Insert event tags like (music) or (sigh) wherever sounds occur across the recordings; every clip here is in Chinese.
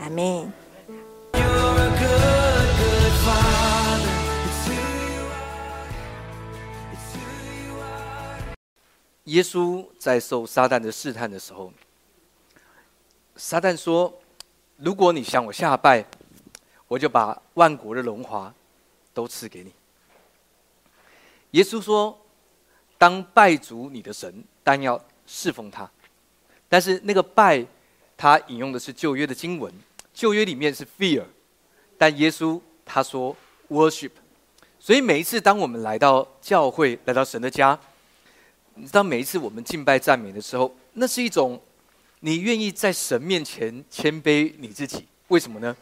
阿门。耶稣在受撒旦的试探的时候，撒旦说：“如果你向我下拜，我就把万国的荣华都赐给你。”耶稣说：“当拜主你的神，但要侍奉他。”但是那个拜，他引用的是旧约的经文，旧约里面是 fear，但耶稣他说 worship。所以每一次当我们来到教会，来到神的家。你知道每一次我们敬拜赞美的时候，那是一种你愿意在神面前谦卑你自己。为什么呢？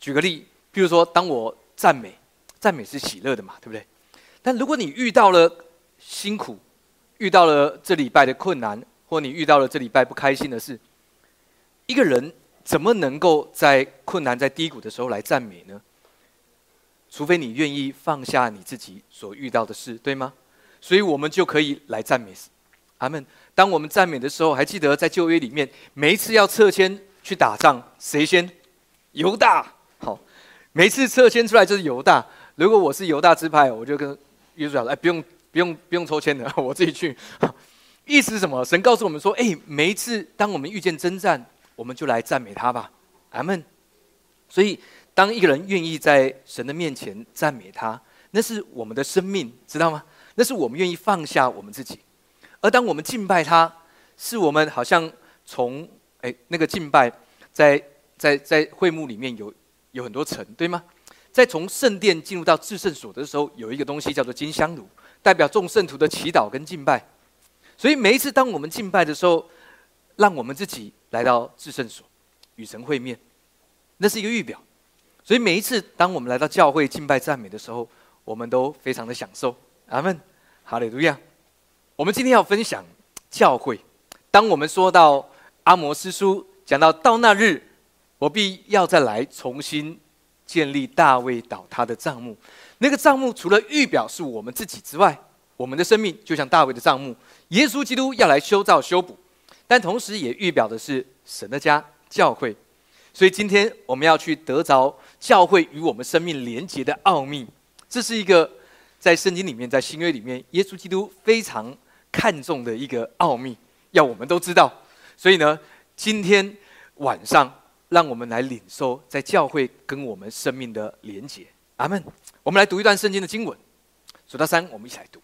举个例，譬如说，当我赞美，赞美是喜乐的嘛，对不对？但如果你遇到了辛苦，遇到了这礼拜的困难，或你遇到了这礼拜不开心的事，一个人怎么能够在困难、在低谷的时候来赞美呢？除非你愿意放下你自己所遇到的事，对吗？所以我们就可以来赞美阿门。当我们赞美的时候，还记得在旧约里面，每一次要撤迁去打仗，谁先？犹大。好，每次撤迁出来就是犹大。如果我是犹大支派，我就跟约书亚说：“哎，不用，不用，不用抽签的，(laughs) 我自己去。”意思是什么？神告诉我们说：“哎，每一次当我们遇见征战，我们就来赞美他吧。”阿门。所以，当一个人愿意在神的面前赞美他，那是我们的生命，知道吗？那是我们愿意放下我们自己，而当我们敬拜他，是我们好像从哎那个敬拜，在在在会幕里面有有很多层，对吗？在从圣殿进入到至圣所的时候，有一个东西叫做金香炉，代表众圣徒的祈祷跟敬拜。所以每一次当我们敬拜的时候，让我们自己来到至圣所与神会面，那是一个预表。所以每一次当我们来到教会敬拜赞美的时候，我们都非常的享受。阿门，哈利路亚。我们今天要分享教会。当我们说到阿摩斯书，讲到到那日，我必要再来重新建立大卫倒塌的帐幕。那个帐幕除了预表是我们自己之外，我们的生命就像大卫的帐幕，耶稣基督要来修造修补，但同时也预表的是神的家教会。所以今天我们要去得着教会与我们生命连结的奥秘，这是一个。在圣经里面，在新约里面，耶稣基督非常看重的一个奥秘，要我们都知道。所以呢，今天晚上，让我们来领受在教会跟我们生命的连结。阿门。我们来读一段圣经的经文，数到三，我们一起来读。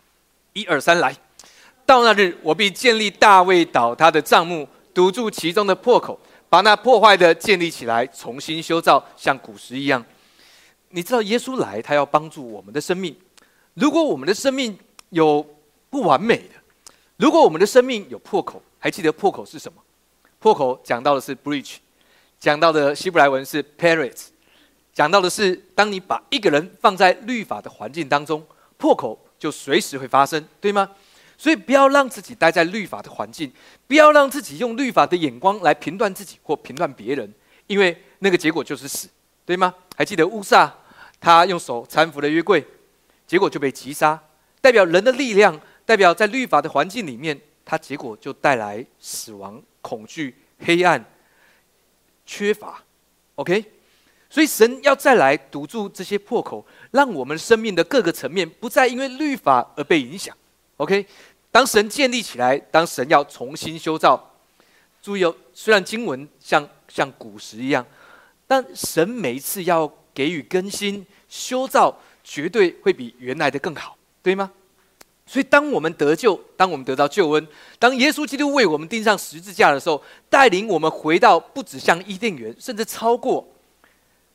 一二三，来到那日，我必建立大卫倒塌的帐幕，堵住其中的破口，把那破坏的建立起来，重新修造，像古时一样。你知道，耶稣来，他要帮助我们的生命。如果我们的生命有不完美的，如果我们的生命有破口，还记得破口是什么？破口讲到的是 breach，讲到的希伯来文是 p a r i t 讲到的是当你把一个人放在律法的环境当中，破口就随时会发生，对吗？所以不要让自己待在律法的环境，不要让自己用律法的眼光来评断自己或评断别人，因为那个结果就是死，对吗？还记得乌撒他用手搀扶了约柜。结果就被击杀，代表人的力量，代表在律法的环境里面，它结果就带来死亡、恐惧、黑暗、缺乏。OK，所以神要再来堵住这些破口，让我们生命的各个层面不再因为律法而被影响。OK，当神建立起来，当神要重新修造，注意哦，虽然经文像像古时一样，但神每一次要给予更新、修造。绝对会比原来的更好，对吗？所以，当我们得救，当我们得到救恩，当耶稣基督为我们钉上十字架的时候，带领我们回到不止像伊甸园，甚至超过。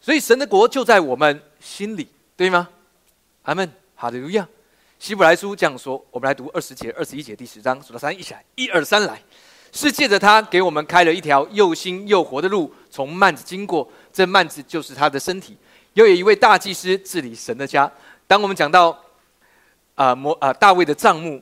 所以，神的国就在我们心里，对吗？阿门。哈利路亚。希伯来书这样说，我们来读二十节、二十一节第十章，数到三，一起来，一二三，来。是借着他给我们开了一条又新又活的路，从幔子经过，这幔子就是他的身体。又有一位大祭司治理神的家。当我们讲到啊摩啊大卫的帐幕，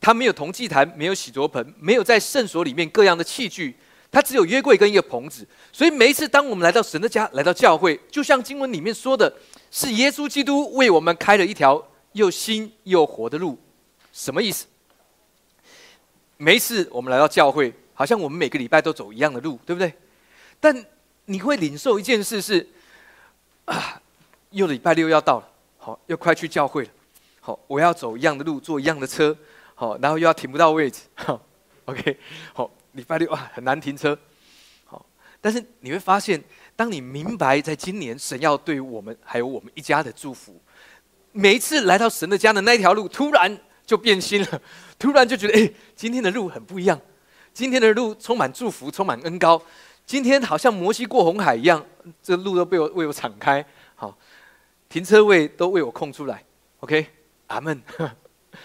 他没有铜祭坛，没有洗濯盆，没有在圣所里面各样的器具，他只有约柜跟一个棚子。所以每一次当我们来到神的家，来到教会，就像经文里面说的，是耶稣基督为我们开了一条又新又活的路。什么意思？每一次我们来到教会，好像我们每个礼拜都走一样的路，对不对？但你会领受一件事是啊，又礼拜六要到了，好，又快去教会了，好，我要走一样的路，坐一样的车，好，然后又要停不到位置，好，OK，好，礼拜六啊很难停车，好，但是你会发现，当你明白在今年神要对我们还有我们一家的祝福，每一次来到神的家的那一条路，突然就变心了，(laughs) 突然就觉得哎，今天的路很不一样。今天的路充满祝福，充满恩高。今天好像摩西过红海一样，这路都被我为我敞开。好，停车位都为我空出来。OK，阿门。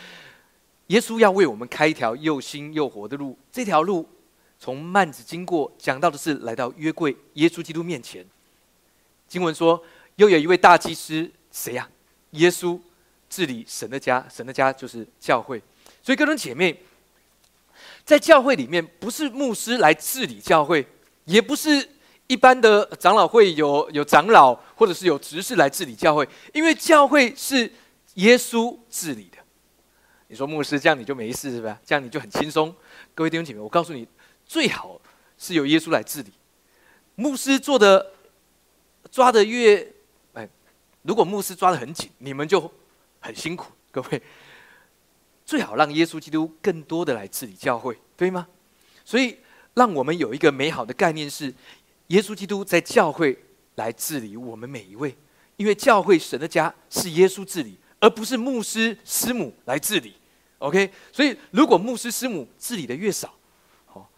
(laughs) 耶稣要为我们开一条又新又活的路。这条路从幔子经过，讲到的是来到约柜耶稣基督面前。经文说，又有一位大祭司，谁呀？耶稣治理神的家，神的家就是教会。所以，各位姐妹。在教会里面，不是牧师来治理教会，也不是一般的长老会有有长老或者是有执事来治理教会，因为教会是耶稣治理的。你说牧师这样你就没事是吧？这样你就很轻松。各位弟兄姐妹，我告诉你，最好是由耶稣来治理。牧师做的抓的越，如果牧师抓的很紧，你们就很辛苦。各位。(laughs) 最好让耶稣基督更多的来治理教会，对吗？所以，让我们有一个美好的概念是，耶稣基督在教会来治理我们每一位，因为教会神的家是耶稣治理，而不是牧师师母来治理。OK，所以如果牧师师母治理的越少，好，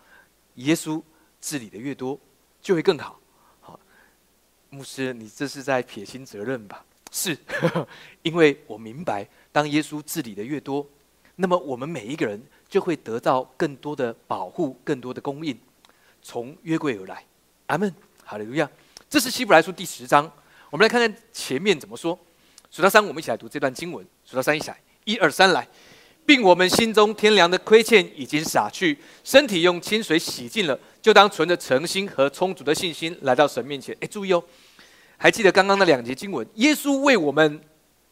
耶稣治理的越多，就会更。好，牧师，你这是在撇清责任吧？是，(laughs) 因为我明白，当耶稣治理的越多。那么我们每一个人就会得到更多的保护，更多的供应，从约柜而来。阿门，好利路亚。这是希伯来书第十章，我们来看看前面怎么说。数到三，我们一起来读这段经文。数到三，一起来，一二三，来，并我们心中天良的亏欠已经洒去，身体用清水洗净了，就当存着诚心和充足的信心来到神面前。哎，注意哦，还记得刚刚的两节经文，耶稣为我们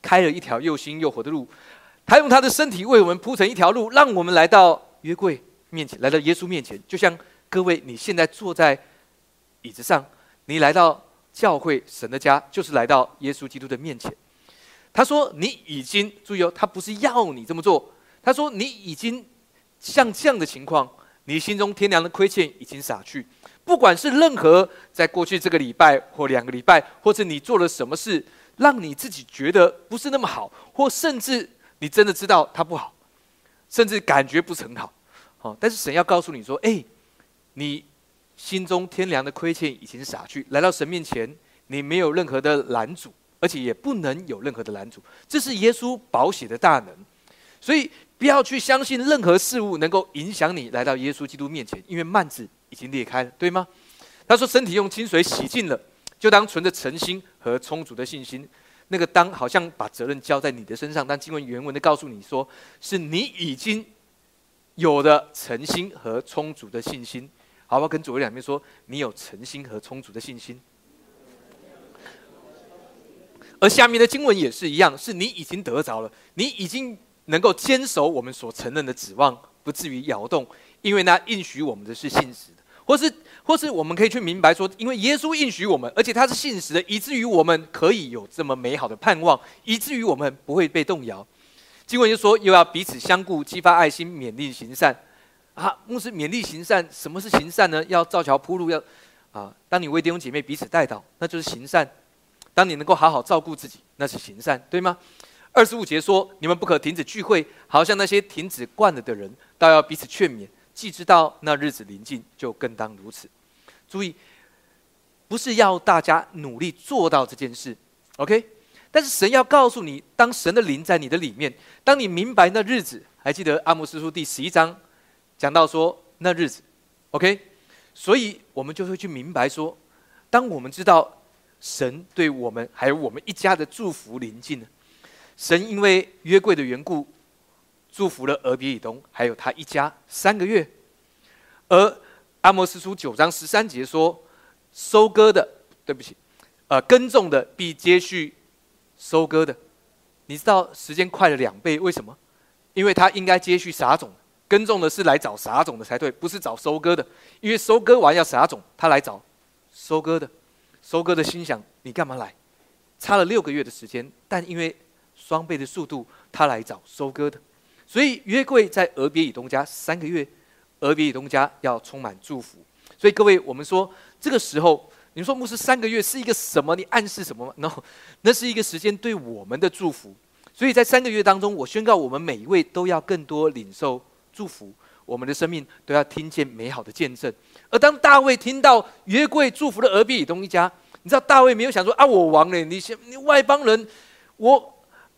开了一条又新又活的路。他用他的身体为我们铺成一条路，让我们来到约柜面前，来到耶稣面前。就像各位，你现在坐在椅子上，你来到教会神的家，就是来到耶稣基督的面前。他说：“你已经注意哦，他不是要你这么做。他说你已经像这样的情况，你心中天良的亏欠已经洒去。不管是任何在过去这个礼拜或两个礼拜，或者你做了什么事，让你自己觉得不是那么好，或甚至……你真的知道他不好，甚至感觉不是很好，好，但是神要告诉你说：“哎，你心中天良的亏欠已经洒去，来到神面前，你没有任何的拦阻，而且也不能有任何的拦阻。这是耶稣保险的大能，所以不要去相信任何事物能够影响你来到耶稣基督面前，因为慢子已经裂开了，对吗？他说：身体用清水洗净了，就当存着诚心和充足的信心。”那个当好像把责任交在你的身上，但经文原文的告诉你说，是你已经有的诚心和充足的信心。好，我跟左右两边说，你有诚心和充足的信心。而下面的经文也是一样，是你已经得着了，你已经能够坚守我们所承认的指望，不至于摇动，因为那应许我们的是信实的，或是。或是我们可以去明白说，因为耶稣应许我们，而且他是信实的，以至于我们可以有这么美好的盼望，以至于我们不会被动摇。经文就说，又要彼此相顾，激发爱心，勉励行善。啊，牧师勉励行善，什么是行善呢？要造桥铺路，要啊，当你为弟兄姐妹彼此带导，那就是行善；当你能够好好照顾自己，那是行善，对吗？二十五节说，你们不可停止聚会，好像那些停止惯了的人，倒要彼此劝勉。既知道那日子临近，就更当如此。注意，不是要大家努力做到这件事，OK？但是神要告诉你，当神的灵在你的里面，当你明白那日子，还记得阿摩斯书第十一章讲到说那日子，OK？所以我们就会去明白说，当我们知道神对我们还有我们一家的祝福临近了，神因为约柜的缘故。祝福了俄比以东，还有他一家三个月。而阿摩斯书九章十三节说：“收割的，对不起，呃，耕种的必接续收割的。”你知道时间快了两倍，为什么？因为他应该接续撒种，耕种的是来找撒种的才对，不是找收割的。因为收割完要撒种，他来找收割的。收割的心想：你干嘛来？差了六个月的时间，但因为双倍的速度，他来找收割的。所以约柜在俄别以东家三个月，俄别以东家要充满祝福。所以各位，我们说这个时候，你说牧师三个月是一个什么？你暗示什么？no，那是一个时间对我们的祝福。所以在三个月当中，我宣告我们每一位都要更多领受祝福，我们的生命都要听见美好的见证。而当大卫听到约柜祝福了俄比以东一家，你知道大卫没有想说啊，我亡了，你先你外邦人，我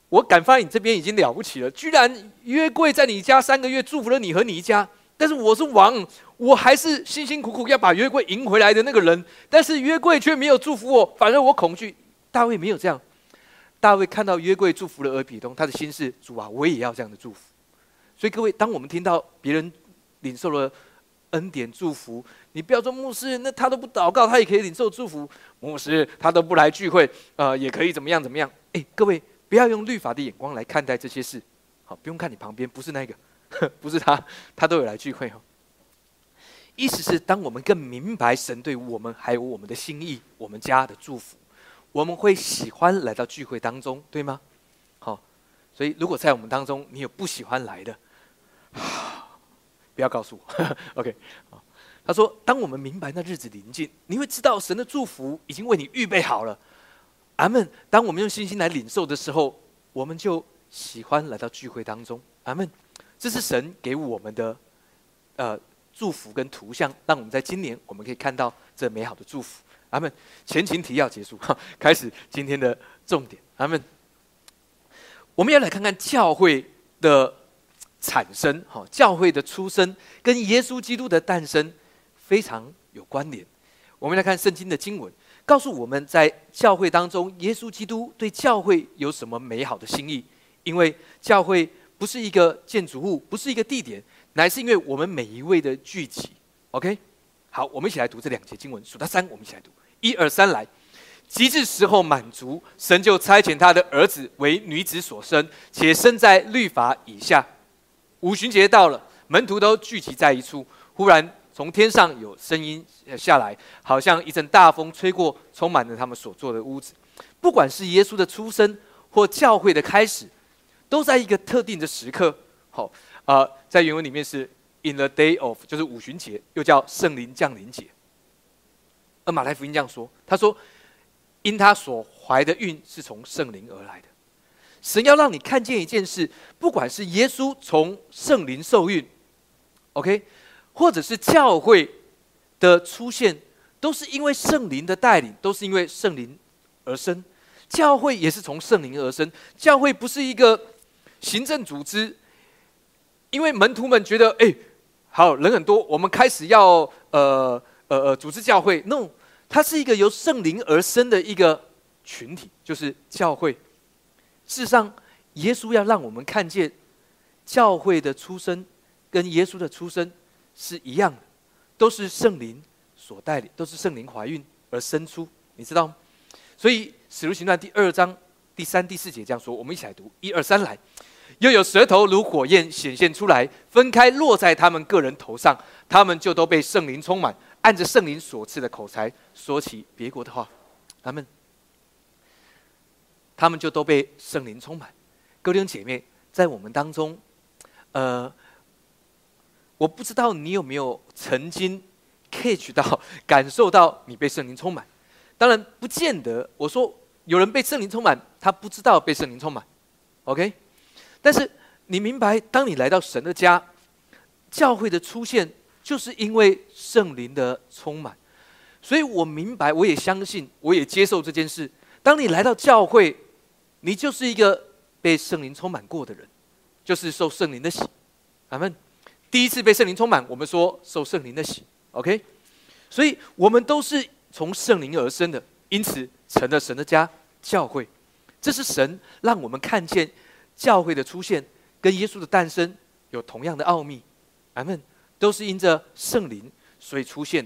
我敢发你这边已经了不起了，居然约柜在你家三个月祝福了你和你一家，但是我是王，我还是辛辛苦苦要把约柜赢回来的那个人，但是约柜却没有祝福我，反而我恐惧。大卫没有这样。大卫看到约柜祝福了俄比东，他的心是主啊，我也要这样的祝福。所以各位，当我们听到别人领受了恩典祝福，你不要说牧师，那他都不祷告，他也可以领受祝福。牧师他都不来聚会，呃，也可以怎么样怎么样？哎，各位不要用律法的眼光来看待这些事。好，不用看你旁边，不是那个，(laughs) 不是他，(laughs) 他都有来聚会哦。意思是，当我们更明白神对我们还有我们的心意，我们家的祝福。我们会喜欢来到聚会当中，对吗？好，所以如果在我们当中你有不喜欢来的，(sighs) 不要告诉我。(laughs) OK，他说：当我们明白那日子临近，你会知道神的祝福已经为你预备好了。阿门。当我们用信心来领受的时候，我们就喜欢来到聚会当中。阿门。这是神给我们的呃祝福跟图像，让我们在今年我们可以看到这美好的祝福。阿门。前情提要结束，(laughs) 开始今天的重点。阿门。我们要来看看教会的产生，哈，教会的出生跟耶稣基督的诞生非常有关联。我们来看圣经的经文，告诉我们在教会当中，耶稣基督对教会有什么美好的心意？因为教会不是一个建筑物，不是一个地点，乃是因为我们每一位的聚集。OK，好，我们一起来读这两节经文，数到三，我们一起来读。一二三来，极致时候满足，神就差遣他的儿子为女子所生，且生在律法以下。五旬节到了，门徒都聚集在一处。忽然从天上有声音下来，好像一阵大风吹过，充满了他们所坐的屋子。不管是耶稣的出生或教会的开始，都在一个特定的时刻。好，啊，在原文里面是 in the day of，就是五旬节，又叫圣灵降临节。而马太福音这样说：“他说，因他所怀的孕是从圣灵而来的。神要让你看见一件事，不管是耶稣从圣灵受孕，OK，或者是教会的出现，都是因为圣灵的带领，都是因为圣灵而生。教会也是从圣灵而生。教会不是一个行政组织，因为门徒们觉得，哎，好人很多，我们开始要呃。”呃呃，组织教会，no，它是一个由圣灵而生的一个群体，就是教会。事实上，耶稣要让我们看见，教会的出生跟耶稣的出生是一样的，都是圣灵所带领，都是圣灵怀孕而生出，你知道吗？所以《使徒行传》第二章第三、第四节这样说，我们一起来读，一二三来。又有舌头如火焰显现出来，分开落在他们个人头上，他们就都被圣灵充满。按着圣灵所赐的口才说起别国的话，他们，他们就都被圣灵充满。哥弟兄姐妹，在我们当中，呃，我不知道你有没有曾经 catch 到、(laughs) 感受到你被圣灵充满。当然，不见得。我说有人被圣灵充满，他不知道被圣灵充满。OK，但是你明白，当你来到神的家，教会的出现。就是因为圣灵的充满，所以我明白，我也相信，我也接受这件事。当你来到教会，你就是一个被圣灵充满过的人，就是受圣灵的喜。阿门第一次被圣灵充满，我们说受圣灵的喜。OK，所以我们都是从圣灵而生的，因此成了神的家教会。这是神让我们看见教会的出现跟耶稣的诞生有同样的奥秘。咱们。都是因着圣灵所以出现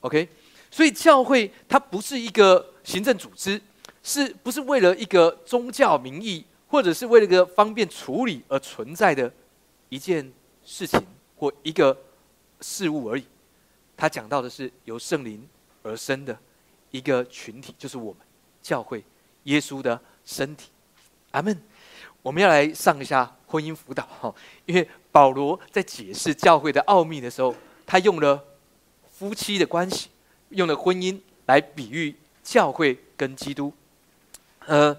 ，OK，所以教会它不是一个行政组织，是不是为了一个宗教名义，或者是为了一个方便处理而存在的一件事情或一个事物而已？他讲到的是由圣灵而生的一个群体，就是我们教会耶稣的身体。阿门。我们要来上一下婚姻辅导哈，(laughs) 因为保罗在解释教会的奥秘的时候，他用了夫妻的关系，用了婚姻来比喻教会跟基督。呃，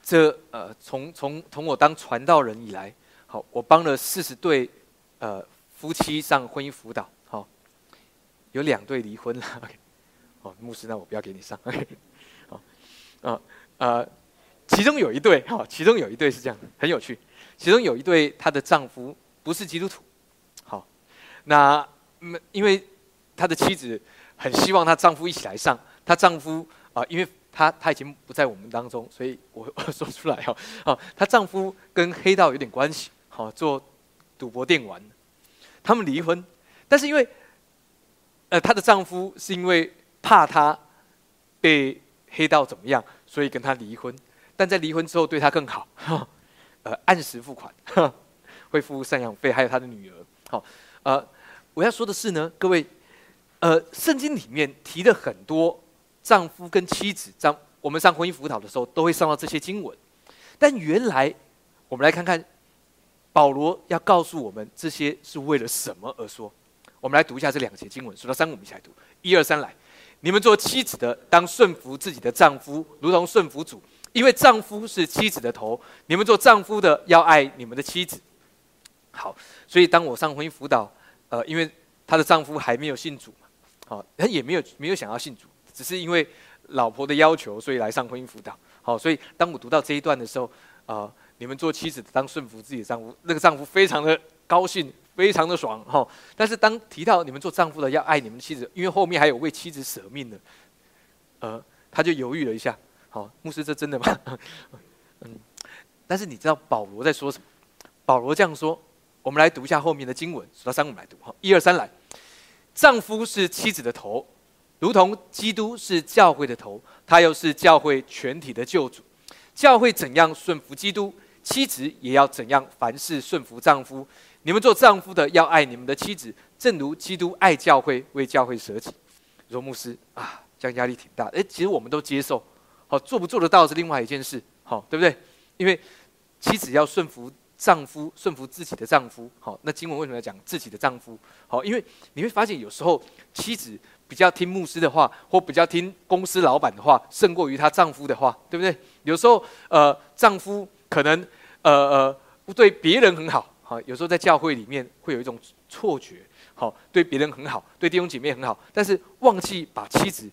这呃，从从从我当传道人以来，好，我帮了四十对呃夫妻上婚姻辅导，好，有两对离婚了。哦，牧师，那我不要给你上。好，啊呃。其中有一对，哈，其中有一对是这样的，很有趣。其中有一对，她的丈夫不是基督徒，好，那因为她的妻子很希望她丈夫一起来上，她丈夫啊，因为她她已经不在我们当中，所以我我 (laughs) 说出来哈，哦，她丈夫跟黑道有点关系，好，做赌博电玩，他们离婚，但是因为，呃，她的丈夫是因为怕她被黑道怎么样，所以跟她离婚。但在离婚之后，对她更好，呃，按时付款，会付赡养费，还有他的女儿。好，呃，我要说的是呢，各位，呃，圣经里面提了很多丈夫跟妻子，丈我们上婚姻辅导的时候都会上到这些经文。但原来，我们来看看保罗要告诉我们这些是为了什么而说。我们来读一下这两节经文，数到三，我们一起来读。一二三，来，你们做妻子的，当顺服自己的丈夫，如同顺服主。因为丈夫是妻子的头，你们做丈夫的要爱你们的妻子。好，所以当我上婚姻辅导，呃，因为她的丈夫还没有信主嘛，好，他也没有没有想要信主，只是因为老婆的要求，所以来上婚姻辅导。好，所以当我读到这一段的时候，啊，你们做妻子的当顺服自己的丈夫，那个丈夫非常的高兴，非常的爽哈。但是当提到你们做丈夫的要爱你们的妻子，因为后面还有为妻子舍命的，呃，他就犹豫了一下。好，牧师，这真的吗？(laughs) 嗯，但是你知道保罗在说什么？保罗这样说，我们来读一下后面的经文，数到三，我们来读。哈，一二三，来。丈夫是妻子的头，如同基督是教会的头，他又是教会全体的救主。教会怎样顺服基督，妻子也要怎样凡事顺服丈夫。你们做丈夫的要爱你们的妻子，正如基督爱教会，为教会舍己。罗牧师啊，这样压力挺大。哎，其实我们都接受。好，做不做得到是另外一件事，好，对不对？因为妻子要顺服丈夫，顺服自己的丈夫。好，那经文为什么要讲自己的丈夫？好，因为你会发现有时候妻子比较听牧师的话，或比较听公司老板的话，胜过于她丈夫的话，对不对？有时候呃，丈夫可能呃呃对别人很好，好，有时候在教会里面会有一种错觉，好，对别人很好，对弟兄姐妹很好，但是忘记把妻子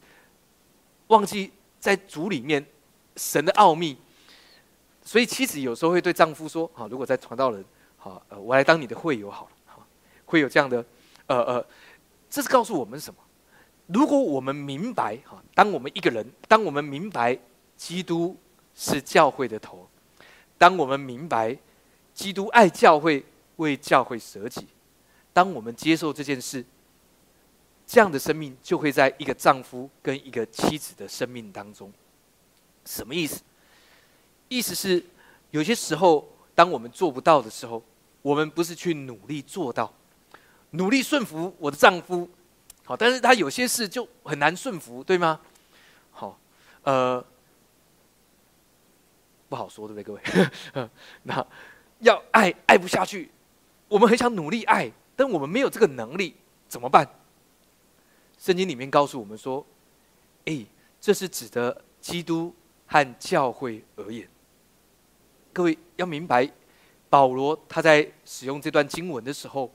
忘记。在主里面，神的奥秘，所以妻子有时候会对丈夫说：“好，如果在传道人，好，我来当你的会友好了。”好，会有这样的，呃呃，这是告诉我们什么？如果我们明白，哈，当我们一个人，当我们明白基督是教会的头，当我们明白基督爱教会，为教会舍己，当我们接受这件事。这样的生命就会在一个丈夫跟一个妻子的生命当中，什么意思？意思是有些时候，当我们做不到的时候，我们不是去努力做到，努力顺服我的丈夫，好，但是他有些事就很难顺服，对吗？好，呃，不好说，对不对，各位？(laughs) 那要爱爱不下去，我们很想努力爱，但我们没有这个能力，怎么办？圣经里面告诉我们说：“哎，这是指的基督和教会而言。各位要明白，保罗他在使用这段经文的时候，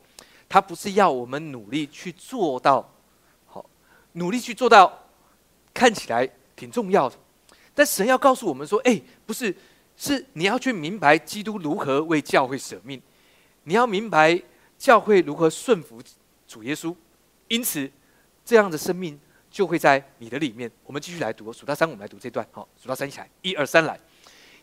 他不是要我们努力去做到好，努力去做到看起来挺重要的。但神要告诉我们说：，哎，不是，是你要去明白基督如何为教会舍命，你要明白教会如何顺服主耶稣。因此。”这样的生命就会在你的里面。我们继续来读，数到三，我们来读这段。好，数到三起来，一二三，来。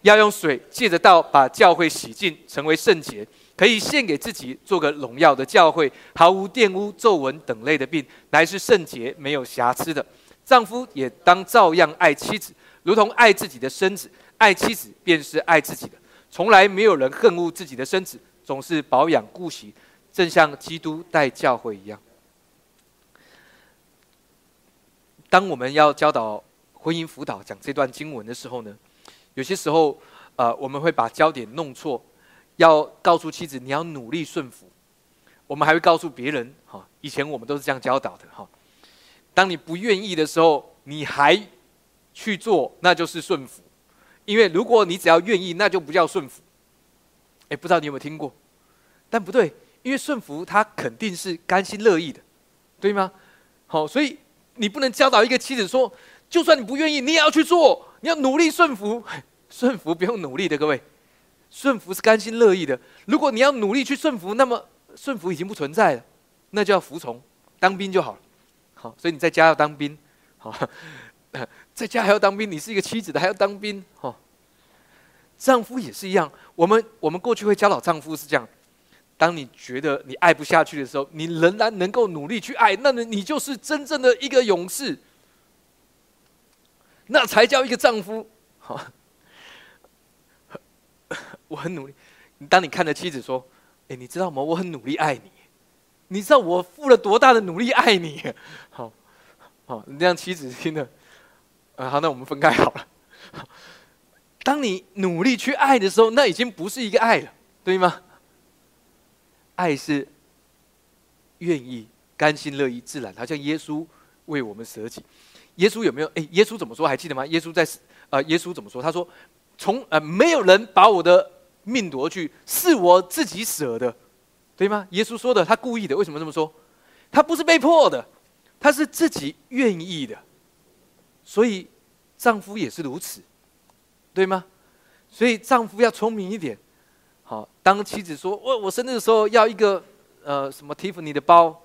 要用水借着道把教会洗净，成为圣洁，可以献给自己，做个荣耀的教会，毫无玷污、皱纹等类的病，乃是圣洁、没有瑕疵的。丈夫也当照样爱妻子，如同爱自己的身子；爱妻子便是爱自己的。从来没有人恨恶自己的身子，总是保养顾惜，正像基督待教会一样。当我们要教导婚姻辅导讲这段经文的时候呢，有些时候，呃，我们会把焦点弄错，要告诉妻子你要努力顺服，我们还会告诉别人，哈，以前我们都是这样教导的，哈，当你不愿意的时候，你还去做，那就是顺服，因为如果你只要愿意，那就不叫顺服。哎，不知道你有没有听过？但不对，因为顺服他肯定是甘心乐意的，对吗？好，所以你不能教导一个妻子说，就算你不愿意，你也要去做，你要努力顺服。顺服不用努力的，各位，顺服是甘心乐意的。如果你要努力去顺服，那么顺服已经不存在了，那就要服从，当兵就好了。好，所以你在家要当兵，好，在家还要当兵。你是一个妻子的，还要当兵，好。丈夫也是一样，我们我们过去会教导丈夫是这样：当你觉得你爱不下去的时候，你仍然能够努力去爱，那么你就是真正的一个勇士，那才叫一个丈夫。好，(laughs) 我很努力。当你看着妻子说：“哎，你知道吗？我很努力爱你，你知道我付了多大的努力爱你？” (laughs) 好，好，你让妻子听了，啊，好，那我们分开好了。(laughs) 当你努力去爱的时候，那已经不是一个爱了，对吗？爱是愿意、甘心乐意、自然，好像耶稣为我们舍己。耶稣有没有？哎，耶稣怎么说？还记得吗？耶稣在呃，耶稣怎么说？他说：“从呃，没有人把我的命夺去，是我自己舍的，对吗？”耶稣说的，他故意的。为什么这么说？他不是被迫的，他是自己愿意的。所以丈夫也是如此。对吗？所以丈夫要聪明一点。好，当妻子说：“我我生日的时候要一个呃什么 Tiffany 的包。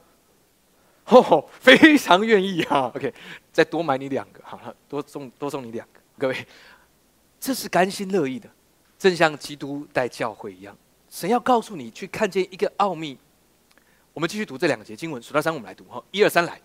(laughs) ”哦，非常愿意哈。OK，再多买你两个，好了，多送多送你两个。各位，这是甘心乐意的，正像基督带教会一样。神要告诉你去看见一个奥秘。我们继续读这两节经文，数到三我们来读哈。一二三来，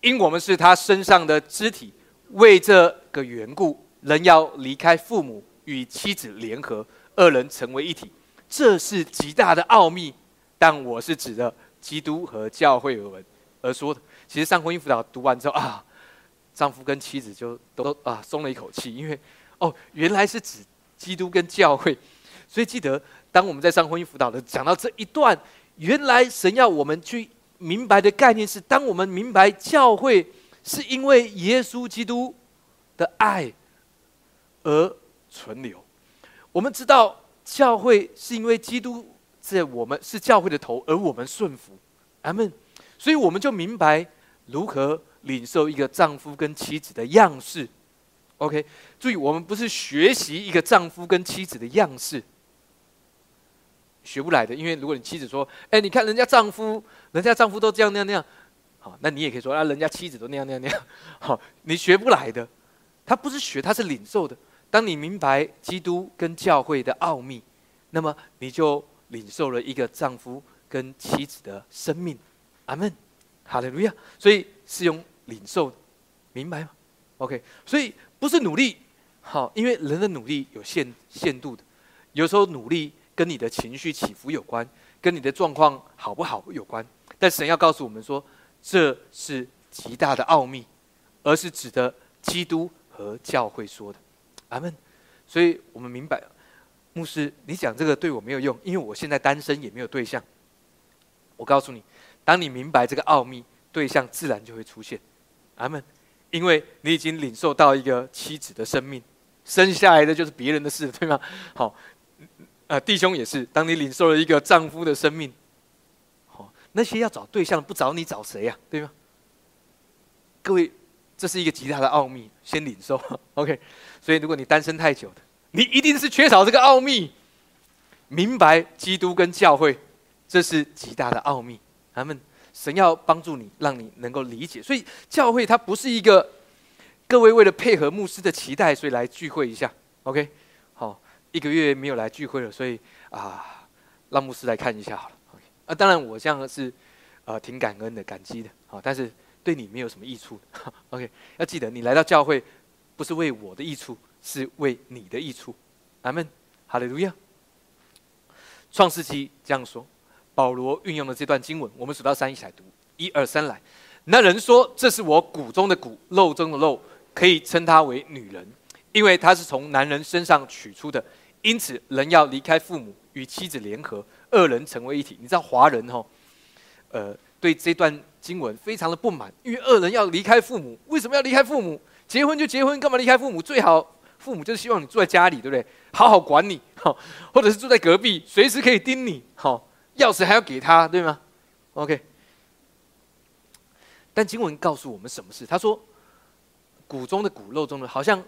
因我们是他身上的肢体，为这个缘故。人要离开父母，与妻子联合，二人成为一体，这是极大的奥秘。但我是指的基督和教会而文而说的。其实上婚姻辅导读完之后啊，丈夫跟妻子就都啊松了一口气，因为哦原来是指基督跟教会。所以记得，当我们在上婚姻辅导的讲到这一段，原来神要我们去明白的概念是：当我们明白教会是因为耶稣基督的爱。而存留，我们知道教会是因为基督在我们是教会的头，而我们顺服，阿门。所以我们就明白如何领受一个丈夫跟妻子的样式。OK，注意，我们不是学习一个丈夫跟妻子的样式，学不来的。因为如果你妻子说：“哎，你看人家丈夫，人家丈夫都这样那样那样。”好，那你也可以说：“啊，人家妻子都那样那样那样。”好，你学不来的。他不是学，他是领受的。当你明白基督跟教会的奥秘，那么你就领受了一个丈夫跟妻子的生命。阿门，哈利路亚。所以是用领受，明白吗？OK。所以不是努力，好，因为人的努力有限限度的。有时候努力跟你的情绪起伏有关，跟你的状况好不好有关。但神要告诉我们说，这是极大的奥秘，而是指的基督和教会说的。阿门，所以我们明白，牧师，你讲这个对我没有用，因为我现在单身也没有对象。我告诉你，当你明白这个奥秘，对象自然就会出现。阿门，因为你已经领受到一个妻子的生命，生下来的就是别人的事，对吗？好，呃，弟兄也是，当你领受了一个丈夫的生命，好，那些要找对象不找你找谁呀？对吗？各位。这是一个极大的奥秘，先领受，OK。所以，如果你单身太久的，你一定是缺少这个奥秘，明白基督跟教会，这是极大的奥秘。他们神要帮助你，让你能够理解。所以，教会它不是一个各位为了配合牧师的期待，所以来聚会一下，OK。一个月没有来聚会了，所以啊，让牧师来看一下好了，OK。啊，当然我这样是呃挺感恩的、感激的，好，但是。对你没有什么益处。(laughs) OK，要记得，你来到教会不是为我的益处，是为你的益处。阿门，哈利路亚。创世纪这样说，保罗运用了这段经文，我们数到三一起来读，一二三来。那人说：“这是我骨中的骨，肉中的肉，可以称她为女人，因为她是从男人身上取出的。因此，人要离开父母，与妻子联合，二人成为一体。”你知道华人哈，呃，对这段经文非常的不满，因为二人要离开父母，为什么要离开父母？结婚就结婚，干嘛离开父母？最好父母就是希望你住在家里，对不对？好好管你，好，或者是住在隔壁，随时可以盯你，好，钥匙还要给他，对吗？OK。但经文告诉我们什么事？他说：“骨中的骨，肉中的，好像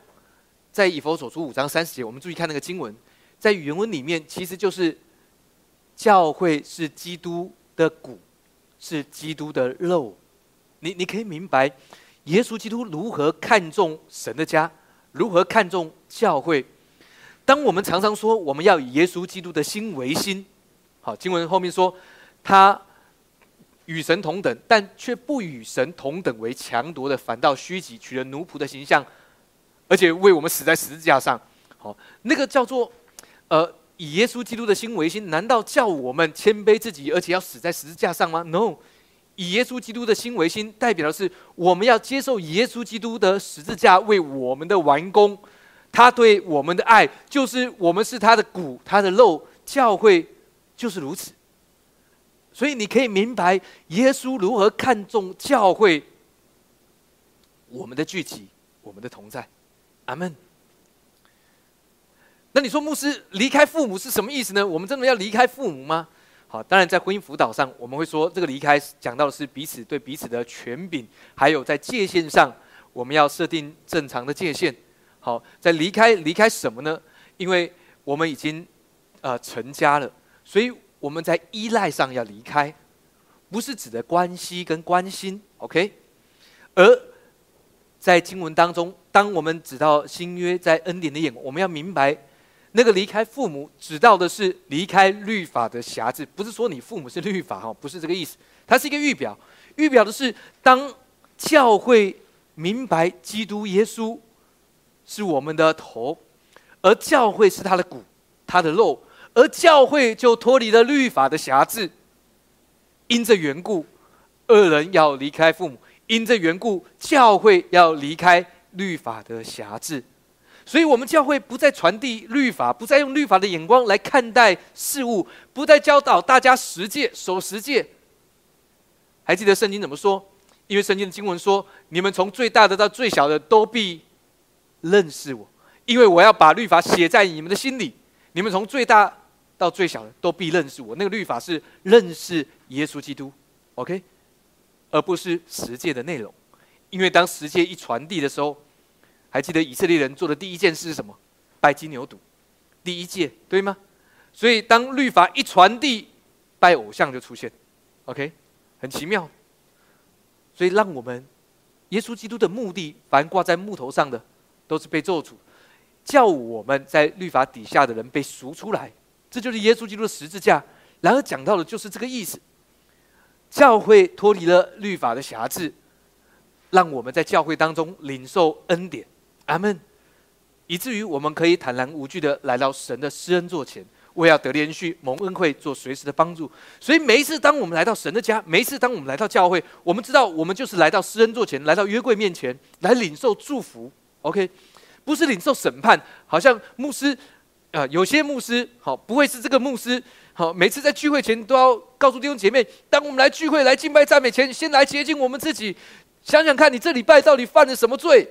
在以佛所书五章三十节。我们注意看那个经文，在原文里面，其实就是教会是基督的骨，是基督的肉。你你可以明白，耶稣基督如何看重神的家，如何看重教会。当我们常常说我们要以耶稣基督的心为心，好，经文后面说他。”与神同等，但却不与神同等为强夺的，反倒虚己，取了奴仆的形象，而且为我们死在十字架上。好，那个叫做，呃，以耶稣基督的心为心，难道叫我们谦卑自己，而且要死在十字架上吗？No，以耶稣基督的心为心，代表的是我们要接受耶稣基督的十字架为我们的完工，他对我们的爱，就是我们是他的骨，他的肉，教会就是如此。所以你可以明白耶稣如何看重教会，我们的聚集，我们的同在，阿门。那你说牧师离开父母是什么意思呢？我们真的要离开父母吗？好，当然在婚姻辅导上，我们会说这个离开讲到的是彼此对彼此的权柄，还有在界限上，我们要设定正常的界限。好，在离开离开什么呢？因为我们已经呃成家了，所以。我们在依赖上要离开，不是指的关系跟关心，OK？而在经文当中，当我们指到新约在恩典的眼，我们要明白，那个离开父母，指到的是离开律法的辖制，不是说你父母是律法哈，不是这个意思。它是一个预表，预表的是当教会明白基督耶稣是我们的头，而教会是他的骨，他的肉。而教会就脱离了律法的辖制，因这缘故，恶人要离开父母；因这缘故，教会要离开律法的辖制。所以，我们教会不再传递律法，不再用律法的眼光来看待事物，不再教导大家十诫守十诫。还记得圣经怎么说？因为圣经的经文说：“你们从最大的到最小的都必认识我，因为我要把律法写在你们的心里。你们从最大。”到最小的都必认识我。那个律法是认识耶稣基督，OK，而不是十诫的内容。因为当十诫一传递的时候，还记得以色列人做的第一件事是什么？拜金牛犊，第一届对吗？所以当律法一传递，拜偶像就出现，OK，很奇妙。所以让我们耶稣基督的目的，凡挂在木头上的，都是被咒诅，叫我们在律法底下的人被赎出来。这就是耶稣基督的十字架。然而讲到的就是这个意思。教会脱离了律法的辖制，让我们在教会当中领受恩典，阿门。以至于我们可以坦然无惧的来到神的施恩座前，为要得连续蒙恩惠，做随时的帮助。所以每一次当我们来到神的家，每一次当我们来到教会，我们知道我们就是来到施恩座前，来到约柜面前来领受祝福。OK，不是领受审判，好像牧师。啊，有些牧师好不会是这个牧师好，每次在聚会前都要告诉弟兄姐妹，当我们来聚会来敬拜赞美前，先来洁净我们自己，想想看你这礼拜到底犯了什么罪，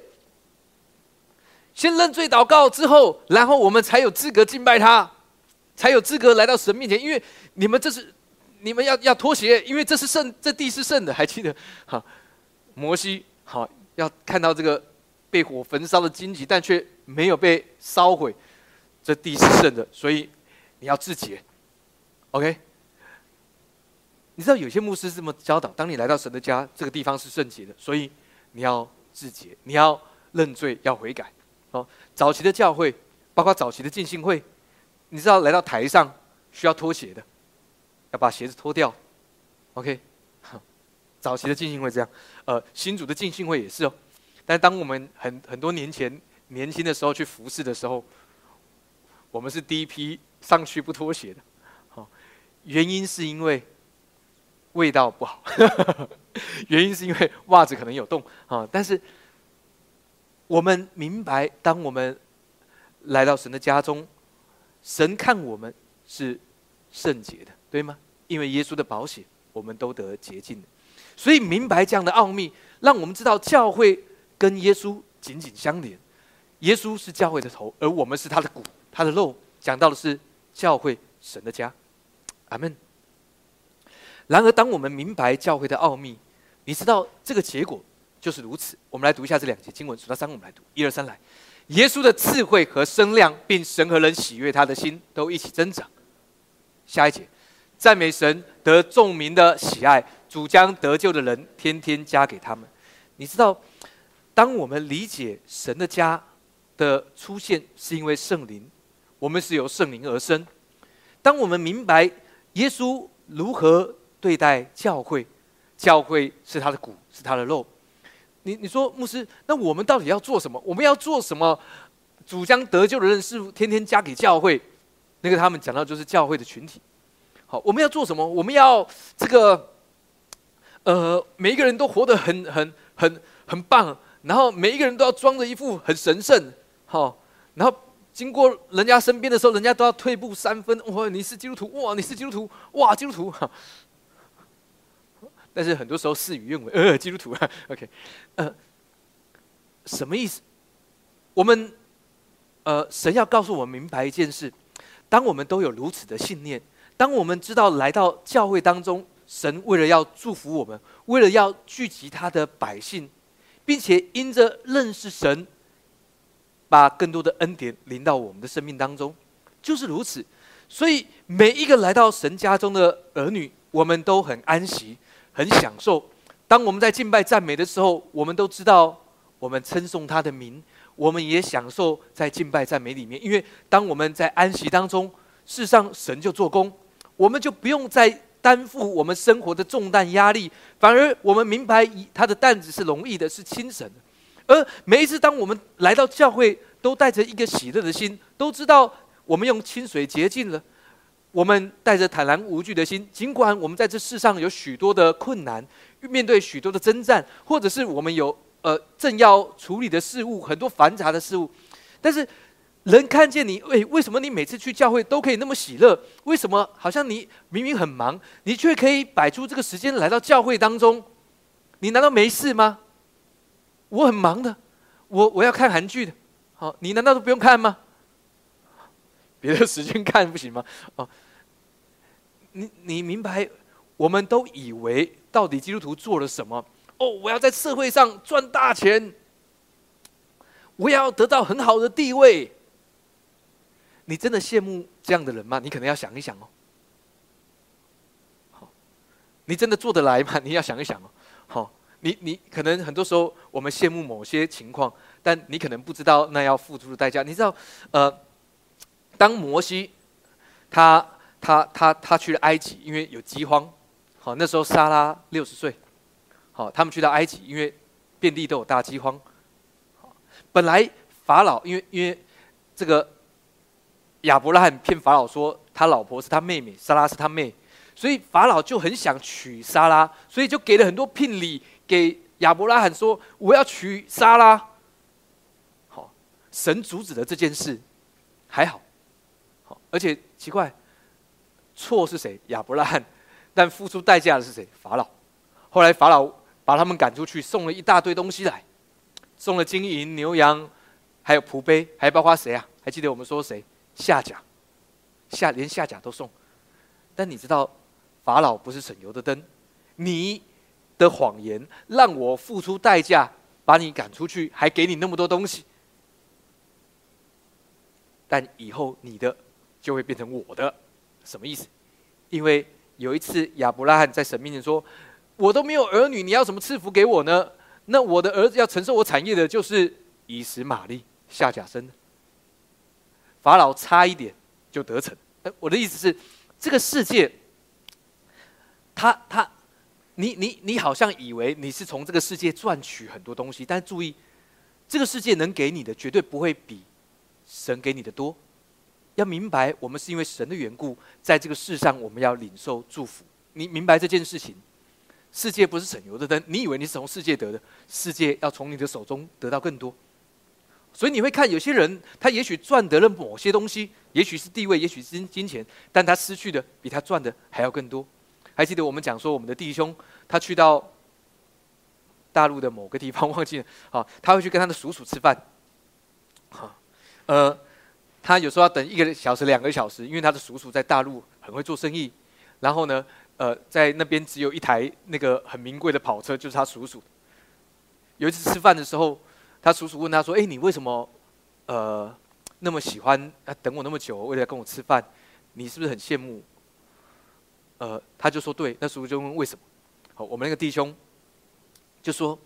先认罪祷告之后，然后我们才有资格敬拜他，才有资格来到神面前，因为你们这是你们要要脱鞋，因为这是圣，这地是圣的，还记得 (laughs) 哈，摩西好要看到这个被火焚烧的荆棘，但却没有被烧毁。这地是圣的，所以你要自洁，OK？你知道有些牧师这么教导：当你来到神的家，这个地方是圣洁的，所以你要自洁，你要认罪，要悔改。哦，早期的教会，包括早期的浸信会，你知道来到台上需要脱鞋的，要把鞋子脱掉，OK？早期的浸信会这样，呃，新主的浸信会也是哦。但当我们很很多年前年轻的时候去服侍的时候，我们是第一批上去不脱鞋的，好，原因是因为味道不好，(laughs) 原因是因为袜子可能有洞啊。但是我们明白，当我们来到神的家中，神看我们是圣洁的，对吗？因为耶稣的保险，我们都得洁净的。所以明白这样的奥秘，让我们知道教会跟耶稣紧紧相连。耶稣是教会的头，而我们是他的骨、他的肉。讲到的是教会，神的家。阿门。然而，当我们明白教会的奥秘，你知道这个结果就是如此。我们来读一下这两节经文，数到三，我们来读。一二三，来。耶稣的智慧和声量，并神和人喜悦他的心，都一起增长。下一节，赞美神得众民的喜爱，主将得救的人天天加给他们。你知道，当我们理解神的家的出现是因为圣灵，我们是由圣灵而生。当我们明白耶稣如何对待教会，教会是他的骨，是他的肉。你你说牧师，那我们到底要做什么？我们要做什么？主将得救的人是天天加给教会，那个他们讲到就是教会的群体。好，我们要做什么？我们要这个，呃，每一个人都活得很很很很棒，然后每一个人都要装着一副很神圣，好，然后经过人家身边的时候，人家都要退步三分。哇，你是基督徒，哇，你是基督徒，哇，基督徒。但是很多时候事与愿违，呃，(laughs) 基督徒啊，(laughs) OK，呃，什么意思？我们，呃，神要告诉我们明白一件事：当我们都有如此的信念，当我们知道来到教会当中，神为了要祝福我们，为了要聚集他的百姓，并且因着认识神，把更多的恩典临到我们的生命当中，就是如此。所以每一个来到神家中的儿女，我们都很安息。很享受，当我们在敬拜赞美的时候，我们都知道我们称颂他的名，我们也享受在敬拜赞美里面。因为当我们在安息当中，事实上神就做工，我们就不用再担负我们生活的重担压力，反而我们明白他的担子是容易的，是轻省的。而每一次当我们来到教会，都带着一个喜乐的心，都知道我们用清水洁净了。我们带着坦然无惧的心，尽管我们在这世上有许多的困难，面对许多的征战，或者是我们有呃正要处理的事物，很多繁杂的事物，但是人看见你，为为什么你每次去教会都可以那么喜乐？为什么好像你明明很忙，你却可以摆出这个时间来到教会当中？你难道没事吗？我很忙的，我我要看韩剧的，好，你难道都不用看吗？别的时间看不行吗？哦。你你明白？我们都以为到底基督徒做了什么？哦，我要在社会上赚大钱，我要得到很好的地位。你真的羡慕这样的人吗？你可能要想一想哦。好，你真的做得来吗？(laughs) 你要想一想哦。好，你你可能很多时候我们羡慕某些情况，但你可能不知道那要付出的代价。你知道，呃，当摩西他。他他他去了埃及，因为有饥荒。好，那时候莎拉六十岁。好，他们去到埃及，因为遍地都有大饥荒。本来法老因为因为这个亚伯拉罕骗法老说他老婆是他妹妹，莎拉是他妹，所以法老就很想娶莎拉，所以就给了很多聘礼给亚伯拉罕说我要娶莎拉。好，神阻止了这件事，还好。好，而且奇怪。错是谁？亚伯拉罕，但付出代价的是谁？法老。后来法老把他们赶出去，送了一大堆东西来，送了金银、牛羊，还有仆杯，还包括谁啊？还记得我们说谁？夏甲，夏连夏甲都送。但你知道，法老不是省油的灯，你的谎言让我付出代价把你赶出去，还给你那么多东西，但以后你的就会变成我的。什么意思？因为有一次亚伯拉罕在神面前说：“我都没有儿女，你要怎么赐福给我呢？那我的儿子要承受我产业的，就是以实玛利夏甲生。法老差一点就得逞。我的意思是，这个世界，他他，你你你好像以为你是从这个世界赚取很多东西，但注意，这个世界能给你的绝对不会比神给你的多。”要明白，我们是因为神的缘故，在这个世上，我们要领受祝福。你明白这件事情？世界不是省油的灯，你以为你是从世界得的，世界要从你的手中得到更多。所以你会看有些人，他也许赚得了某些东西，也许是地位，也许是金金钱，但他失去的比他赚的还要更多。还记得我们讲说，我们的弟兄他去到大陆的某个地方，忘记了，好，他会去跟他的叔叔吃饭，好，呃，他有时候要等一个小时、两个小时，因为他的叔叔在大陆很会做生意，然后呢。呃，在那边只有一台那个很名贵的跑车，就是他叔叔。有一次吃饭的时候，他叔叔问他说：“哎，你为什么呃那么喜欢等我那么久，为了跟我吃饭？你是不是很羡慕？”呃，他就说：“对。”那叔叔就问为什么？好，我们那个弟兄就说：“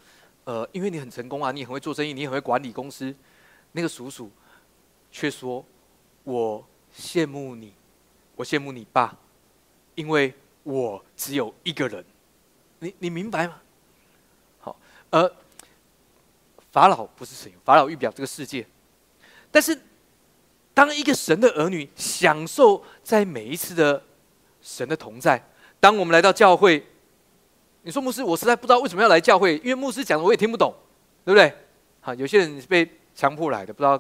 呃，因为你很成功啊，你很会做生意，你很会管理公司。”那个叔叔却说：“我羡慕你，我羡慕你爸，因为。”我只有一个人，你你明白吗？好，呃，法老不是神，法老预表这个世界。但是，当一个神的儿女享受在每一次的神的同在，当我们来到教会，你说牧师，我实在不知道为什么要来教会，因为牧师讲的我也听不懂，对不对？好，有些人是被强迫来的，不知道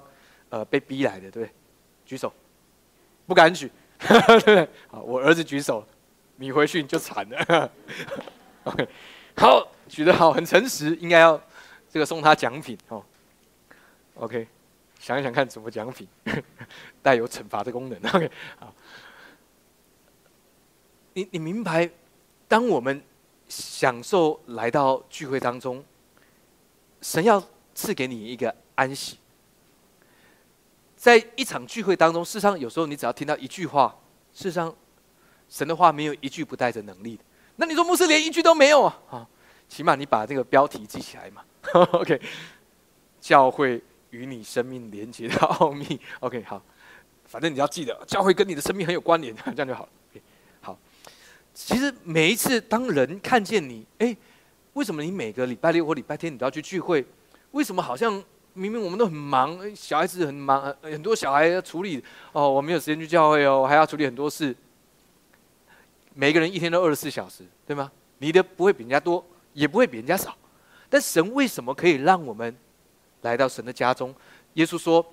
呃被逼来的，对？举手，不敢举，(laughs) 对不对？好，我儿子举手。你回去你就惨了。OK，好，举得好，很诚实，应该要这个送他奖品哦。OK，想一想看怎么奖品，(laughs) 带有惩罚的功能。OK，好，你你明白，当我们享受来到聚会当中，神要赐给你一个安息。在一场聚会当中，事实上有时候你只要听到一句话，事实上。神的话没有一句不带着能力的，那你说牧师连一句都没有啊？啊，起码你把这个标题记起来嘛。(laughs) OK，教会与你生命连接的奥秘。(laughs) OK，好，反正你要记得，教会跟你的生命很有关联，(laughs) 这样就好了。好，其实每一次当人看见你，哎，为什么你每个礼拜六或礼拜天你都要去聚会？为什么好像明明我们都很忙，小孩子很忙，很多小孩要处理哦，我没有时间去教会哦，还要处理很多事。每个人一天都二十四小时，对吗？你的不会比人家多，也不会比人家少。但神为什么可以让我们来到神的家中？耶稣说：“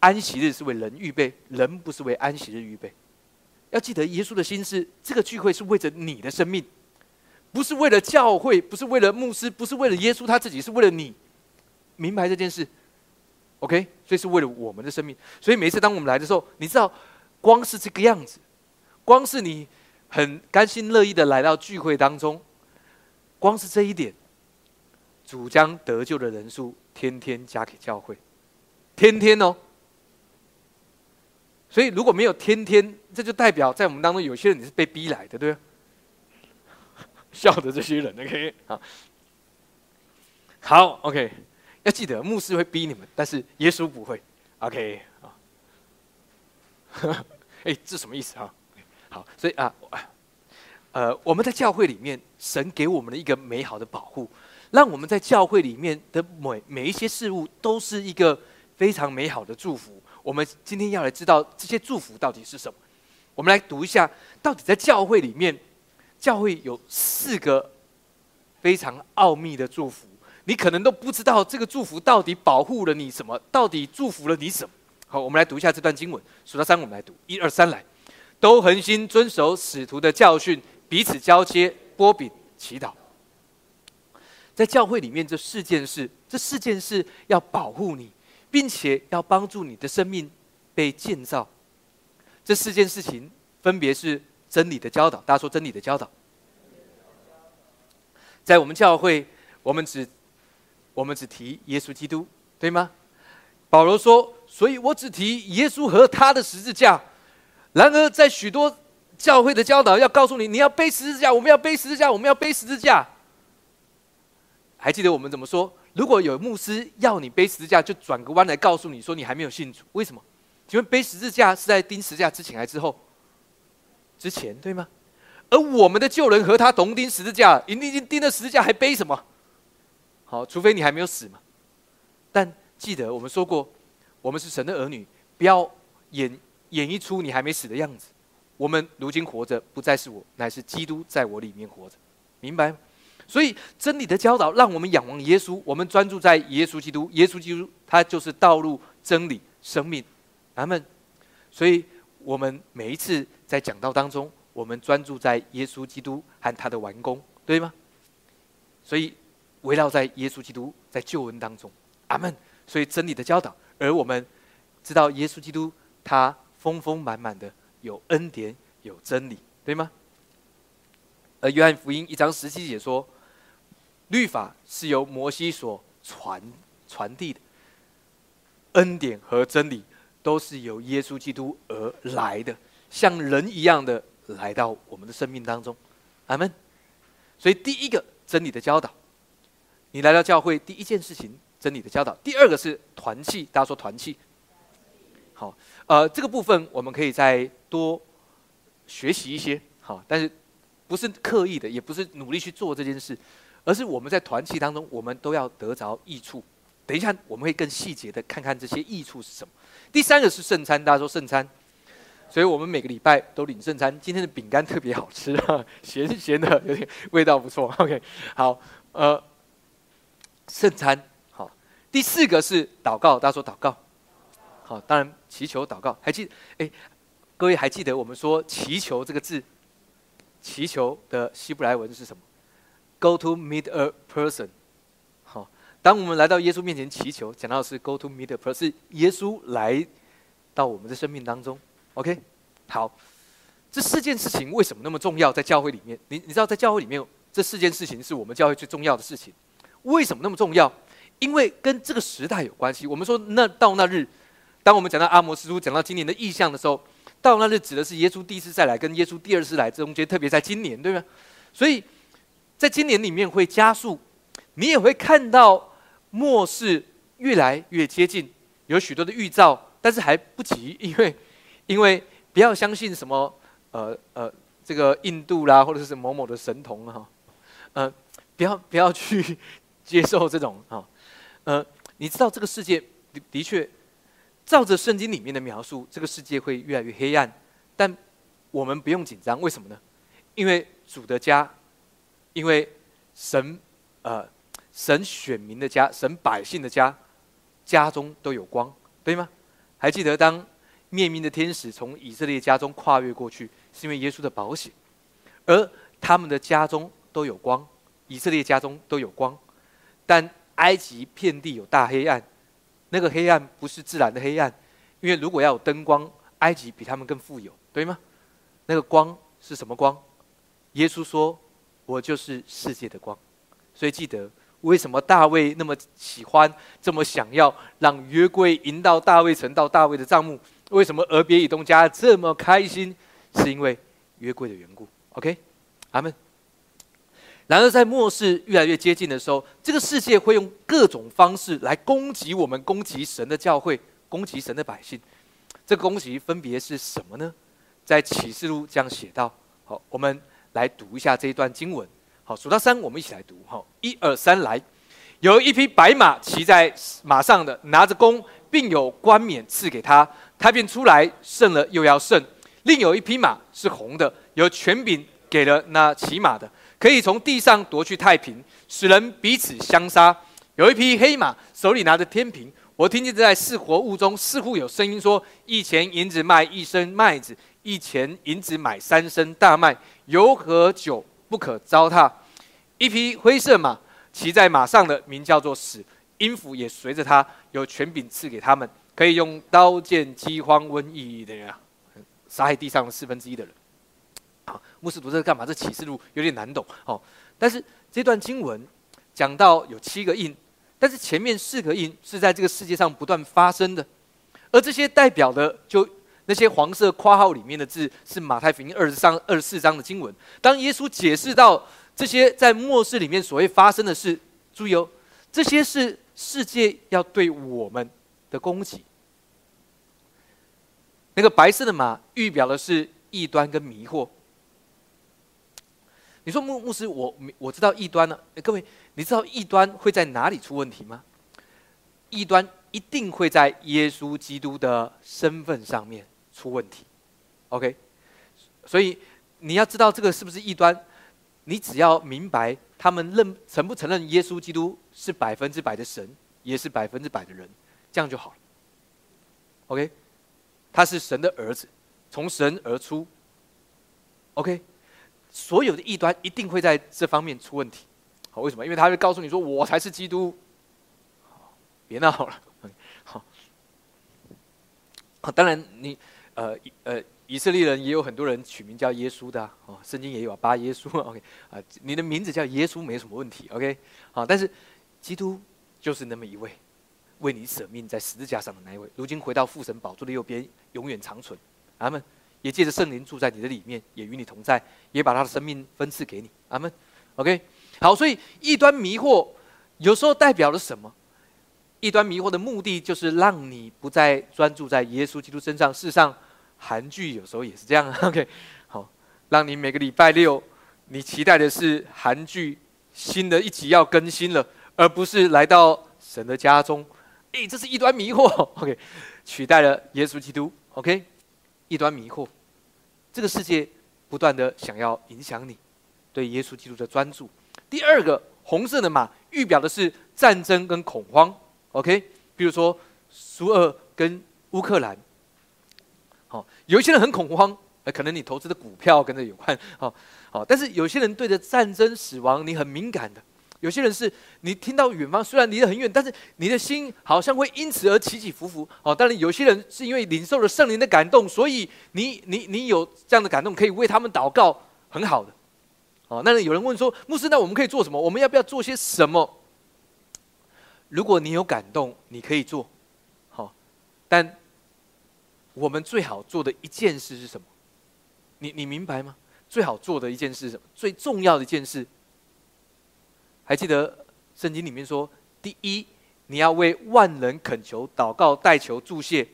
安息日是为人预备，人不是为安息日预备。”要记得，耶稣的心是这个聚会是为着你的生命，不是为了教会，不是为了牧师，不是为了耶稣他自己，是为了你。明白这件事？OK，所以是为了我们的生命。所以每次当我们来的时候，你知道，光是这个样子，光是你。很甘心乐意的来到聚会当中，光是这一点，主将得救的人数天天加给教会，天天哦。所以如果没有天天，这就代表在我们当中有些人你是被逼来的，对吧？(laughs) 笑的这些人，OK 好，好，OK，要记得牧师会逼你们，但是耶稣不会，OK 啊。(laughs) 哎，这什么意思啊？好，所以啊，呃，我们在教会里面，神给我们的一个美好的保护，让我们在教会里面的每每一些事物都是一个非常美好的祝福。我们今天要来知道这些祝福到底是什么。我们来读一下，到底在教会里面，教会有四个非常奥秘的祝福，你可能都不知道这个祝福到底保护了你什么，到底祝福了你什么。好，我们来读一下这段经文，数到三，我们来读，一二三，来。都恒心遵守使徒的教训，彼此交接、波饼、祈祷。在教会里面，这四件事，这四件事要保护你，并且要帮助你的生命被建造。这四件事情分别是真理的教导。大家说真理的教导。在我们教会，我们只我们只提耶稣基督，对吗？保罗说：“所以我只提耶稣和他的十字架。”然而，在许多教会的教导要告诉你，你要背十字架，我们要背十字架，我们要背十字架。还记得我们怎么说？如果有牧师要你背十字架，就转个弯来告诉你说你还没有信主，为什么？请问背十字架是在钉十字架之前还是之后？之前对吗？而我们的旧人和他同钉十字架，你已经钉了十字架，还背什么？好，除非你还没有死嘛。但记得我们说过，我们是神的儿女，不要演。演绎出你还没死的样子。我们如今活着，不再是我，乃是基督在我里面活着。明白？所以真理的教导让我们仰望耶稣，我们专注在耶稣基督。耶稣基督他就是道路、真理、生命。阿门。所以我们每一次在讲道当中，我们专注在耶稣基督和他的完工，对吗？所以围绕在耶稣基督在救恩当中。阿门。所以真理的教导，而我们知道耶稣基督他丰丰满满的有恩典、有真理，对吗？而约翰福音一章十七节说。律法是由摩西所传传递的，恩典和真理都是由耶稣基督而来的，像人一样的来到我们的生命当中，阿门。所以第一个真理的教导，你来到教会第一件事情，真理的教导；第二个是团契，大家说团契。好，呃，这个部分我们可以再多学习一些，好，但是不是刻意的，也不是努力去做这件事。而是我们在团契当中，我们都要得着益处。等一下，我们会更细节的看看这些益处是什么。第三个是圣餐，大家说圣餐，所以我们每个礼拜都领圣餐。今天的饼干特别好吃，(laughs) 咸咸的，有点味道不错。OK，好，呃，圣餐好。第四个是祷告，大家说祷告，好，当然祈求祷告。还记哎，各位还记得我们说祈求这个字，祈求的希伯来文是什么？Go to meet a person，好，当我们来到耶稣面前祈求，讲到是 Go to meet a person，是耶稣来到我们的生命当中。OK，好，这四件事情为什么那么重要？在教会里面，你你知道，在教会里面，这四件事情是我们教会最重要的事情。为什么那么重要？因为跟这个时代有关系。我们说，那到那日，当我们讲到阿摩斯书，讲到今年的意象的时候，到那日指的是耶稣第一次再来，跟耶稣第二次来中间，特别在今年，对吗？所以。在今年里面会加速，你也会看到末世越来越接近，有许多的预兆，但是还不急，因为因为不要相信什么呃呃这个印度啦，或者是某某的神童哈，呃不要不要去接受这种啊，呃你知道这个世界的的确照着圣经里面的描述，这个世界会越来越黑暗，但我们不用紧张，为什么呢？因为主的家。因为神，呃，神选民的家，神百姓的家，家中都有光，对吗？还记得当灭命的天使从以色列家中跨越过去，是因为耶稣的保险，而他们的家中都有光，以色列家中都有光，但埃及遍地有大黑暗，那个黑暗不是自然的黑暗，因为如果要有灯光，埃及比他们更富有，对吗？那个光是什么光？耶稣说。我就是世界的光，所以记得为什么大卫那么喜欢，这么想要让约柜迎到大卫城，到大卫的帐幕？为什么俄别以东家这么开心？是因为约柜的缘故。OK，阿门。然而在末世越来越接近的时候，这个世界会用各种方式来攻击我们，攻击神的教会，攻击神的百姓。这个攻击分别是什么呢？在启示录这样写道。好，我们。来读一下这一段经文，好，数到三，我们一起来读，好，一二三，来，有一匹白马骑在马上的，拿着弓，并有冠冕赐给他，他便出来胜了，又要胜。另有一匹马是红的，有权柄给了那骑马的，可以从地上夺去太平，使人彼此相杀。有一匹黑马，手里拿着天平，我听见在四活物中似乎有声音说：一钱银子卖一升麦子，一钱银子买三升大麦。油和酒不可糟蹋。一匹灰色马，骑在马上的名叫做死，音符也随着他，有权柄赐给他们，可以用刀剑、饥荒、瘟疫的人啊，杀害地上的四分之一的人。好，牧师读这个干嘛？这启示录有点难懂哦。但是这段经文讲到有七个印，但是前面四个印是在这个世界上不断发生的，而这些代表的就。那些黄色括号里面的字是马太福音二十三、二十四章的经文。当耶稣解释到这些在末世里面所谓发生的事，注意哦，这些是世界要对我们的攻击。那个白色的马预表的是异端跟迷惑。你说牧牧师，我我知道异端了。各位，你知道异端会在哪里出问题吗？异端一定会在耶稣基督的身份上面。出问题，OK，所以你要知道这个是不是异端，你只要明白他们认承不承认耶稣基督是百分之百的神，也是百分之百的人，这样就好了。OK，他是神的儿子，从神而出。OK，所有的异端一定会在这方面出问题。好，为什么？因为他会告诉你说我才是基督。别闹了。(laughs) 好，当然你呃呃。以色列人也有很多人取名叫耶稣的哦，圣经也有啊，巴耶稣。(laughs) OK，啊，你的名字叫耶稣没什么问题。OK，好，但是基督就是那么一位，为你舍命在十字架上的那一位，如今回到父神宝座的右边，永远长存。阿门。也借着圣灵住在你的里面，也与你同在，也把他的生命分赐给你。阿门。OK，好，所以异端迷惑有时候代表了什么？异端迷惑的目的就是让你不再专注在耶稣基督身上。事实上。韩剧有时候也是这样，OK，好，让你每个礼拜六，你期待的是韩剧新的一集要更新了，而不是来到神的家中。诶，这是一端迷惑，OK，取代了耶稣基督，OK，一端迷惑，这个世界不断的想要影响你对耶稣基督的专注。第二个红色的马预表的是战争跟恐慌，OK，比如说苏俄跟乌克兰。好，有一些人很恐慌，呃，可能你投资的股票跟这有关，好，好，但是有些人对着战争、死亡，你很敏感的；有些人是你听到远方虽然离得很远，但是你的心好像会因此而起起伏伏。哦，当然有些人是因为领受了圣灵的感动，所以你你你有这样的感动，可以为他们祷告，很好的。哦，那有人问说，牧师，那我们可以做什么？我们要不要做些什么？如果你有感动，你可以做，好，但。我们最好做的一件事是什么？你你明白吗？最好做的一件事是什么？最重要的一件事，还记得圣经里面说：第一，你要为万人恳求、祷告、代求、祝谢；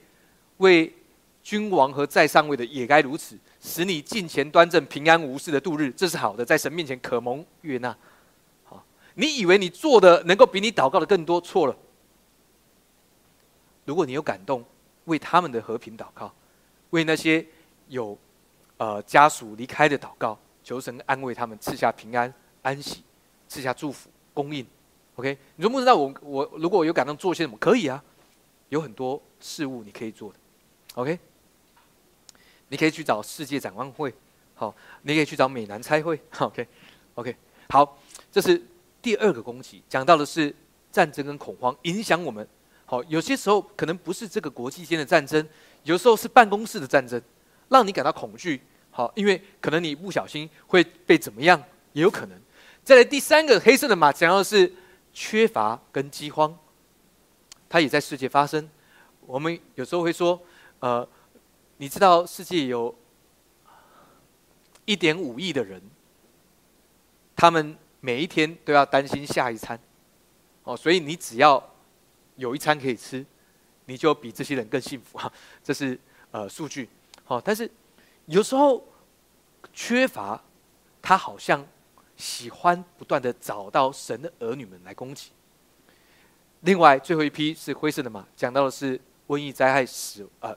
为君王和在上位的也该如此，使你进前端正、平安无事的度日。这是好的，在神面前可蒙悦纳。好，你以为你做的能够比你祷告的更多？错了。如果你有感动。为他们的和平祷告，为那些有呃家属离开的祷告，求神安慰他们，赐下平安安息，赐下祝福供应。OK，你说牧师，那我我如果我有感动做些什么？可以啊，有很多事物你可以做的。OK，你可以去找世界展望会，好，你可以去找美南差会。(laughs) OK，OK，好，这是第二个攻击，讲到的是战争跟恐慌影响我们。好，有些时候可能不是这个国际间的战争，有时候是办公室的战争，让你感到恐惧。好，因为可能你不小心会被怎么样，也有可能。再来第三个黑色的马，讲到的是缺乏跟饥荒，它也在世界发生。我们有时候会说，呃，你知道世界有一点五亿的人，他们每一天都要担心下一餐。哦，所以你只要。有一餐可以吃，你就比这些人更幸福哈。(laughs) 这是呃数据，好，但是有时候缺乏，它好像喜欢不断的找到神的儿女们来攻击。另外，最后一批是灰色的马，讲到的是瘟疫灾害死呃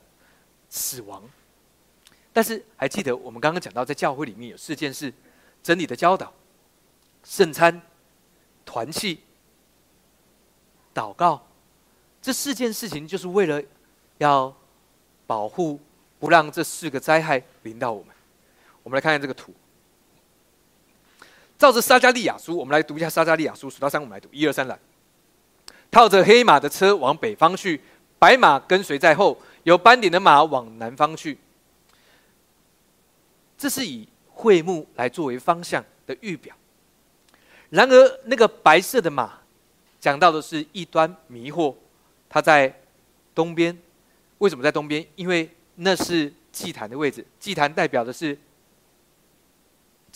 死亡。但是还记得我们刚刚讲到，在教会里面有四件事：真理的教导、圣餐、团契、祷告。这四件事情就是为了要保护，不让这四个灾害临到我们。我们来看看这个图。照着撒加利亚书，我们来读一下撒加利亚书，数到三，我们来读，一二三来。套着黑马的车往北方去，白马跟随在后，有斑点的马往南方去。这是以会幕来作为方向的预表。然而，那个白色的马，讲到的是异端迷惑。它在东边，为什么在东边？因为那是祭坛的位置，祭坛代表的是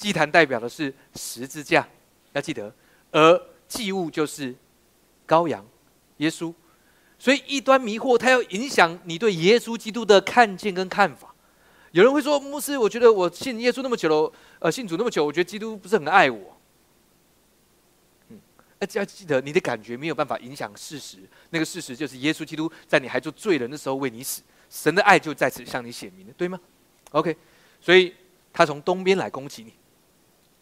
祭坛代表的是十字架，要记得，而祭物就是羔羊耶稣，所以异端迷惑，它要影响你对耶稣基督的看见跟看法。有人会说，牧师，我觉得我信耶稣那么久了，呃，信主那么久，我觉得基督不是很爱我。嗯要记得，你的感觉没有办法影响事实。那个事实就是，耶稣基督在你还做罪人的时候为你死，神的爱就在此向你显明了，对吗？OK，所以他从东边来攻击你，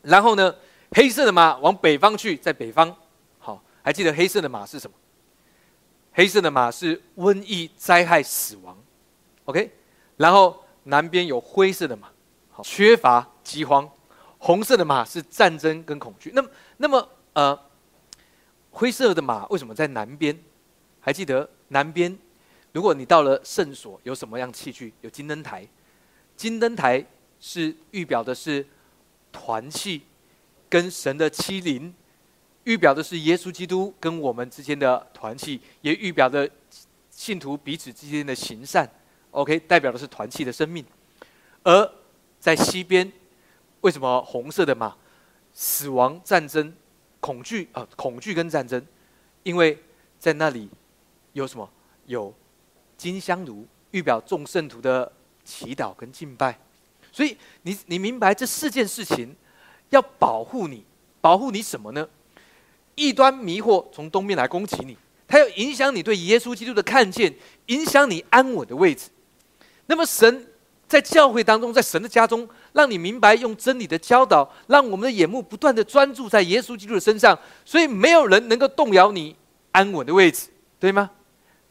然后呢，黑色的马往北方去，在北方。好，还记得黑色的马是什么？黑色的马是瘟疫、灾害、死亡。OK，然后南边有灰色的马，好，缺乏、饥荒。红色的马是战争跟恐惧。那么，那么，呃，灰色的马为什么在南边？还记得南边？如果你到了圣所，有什么样器具？有金灯台。金灯台是预表的是团契，跟神的欺凌，预表的是耶稣基督跟我们之间的团契，也预表着信徒彼此之间的行善。OK，代表的是团契的生命。而在西边，为什么红色的马？死亡、战争、恐惧啊，恐惧跟战争，因为在那里有什么？有。金香炉预表众圣徒的祈祷跟敬拜，所以你你明白这四件事情要保护你，保护你什么呢？异端迷惑从东面来攻击你，它要影响你对耶稣基督的看见，影响你安稳的位置。那么神在教会当中，在神的家中，让你明白用真理的教导，让我们的眼目不断的专注在耶稣基督的身上，所以没有人能够动摇你安稳的位置，对吗？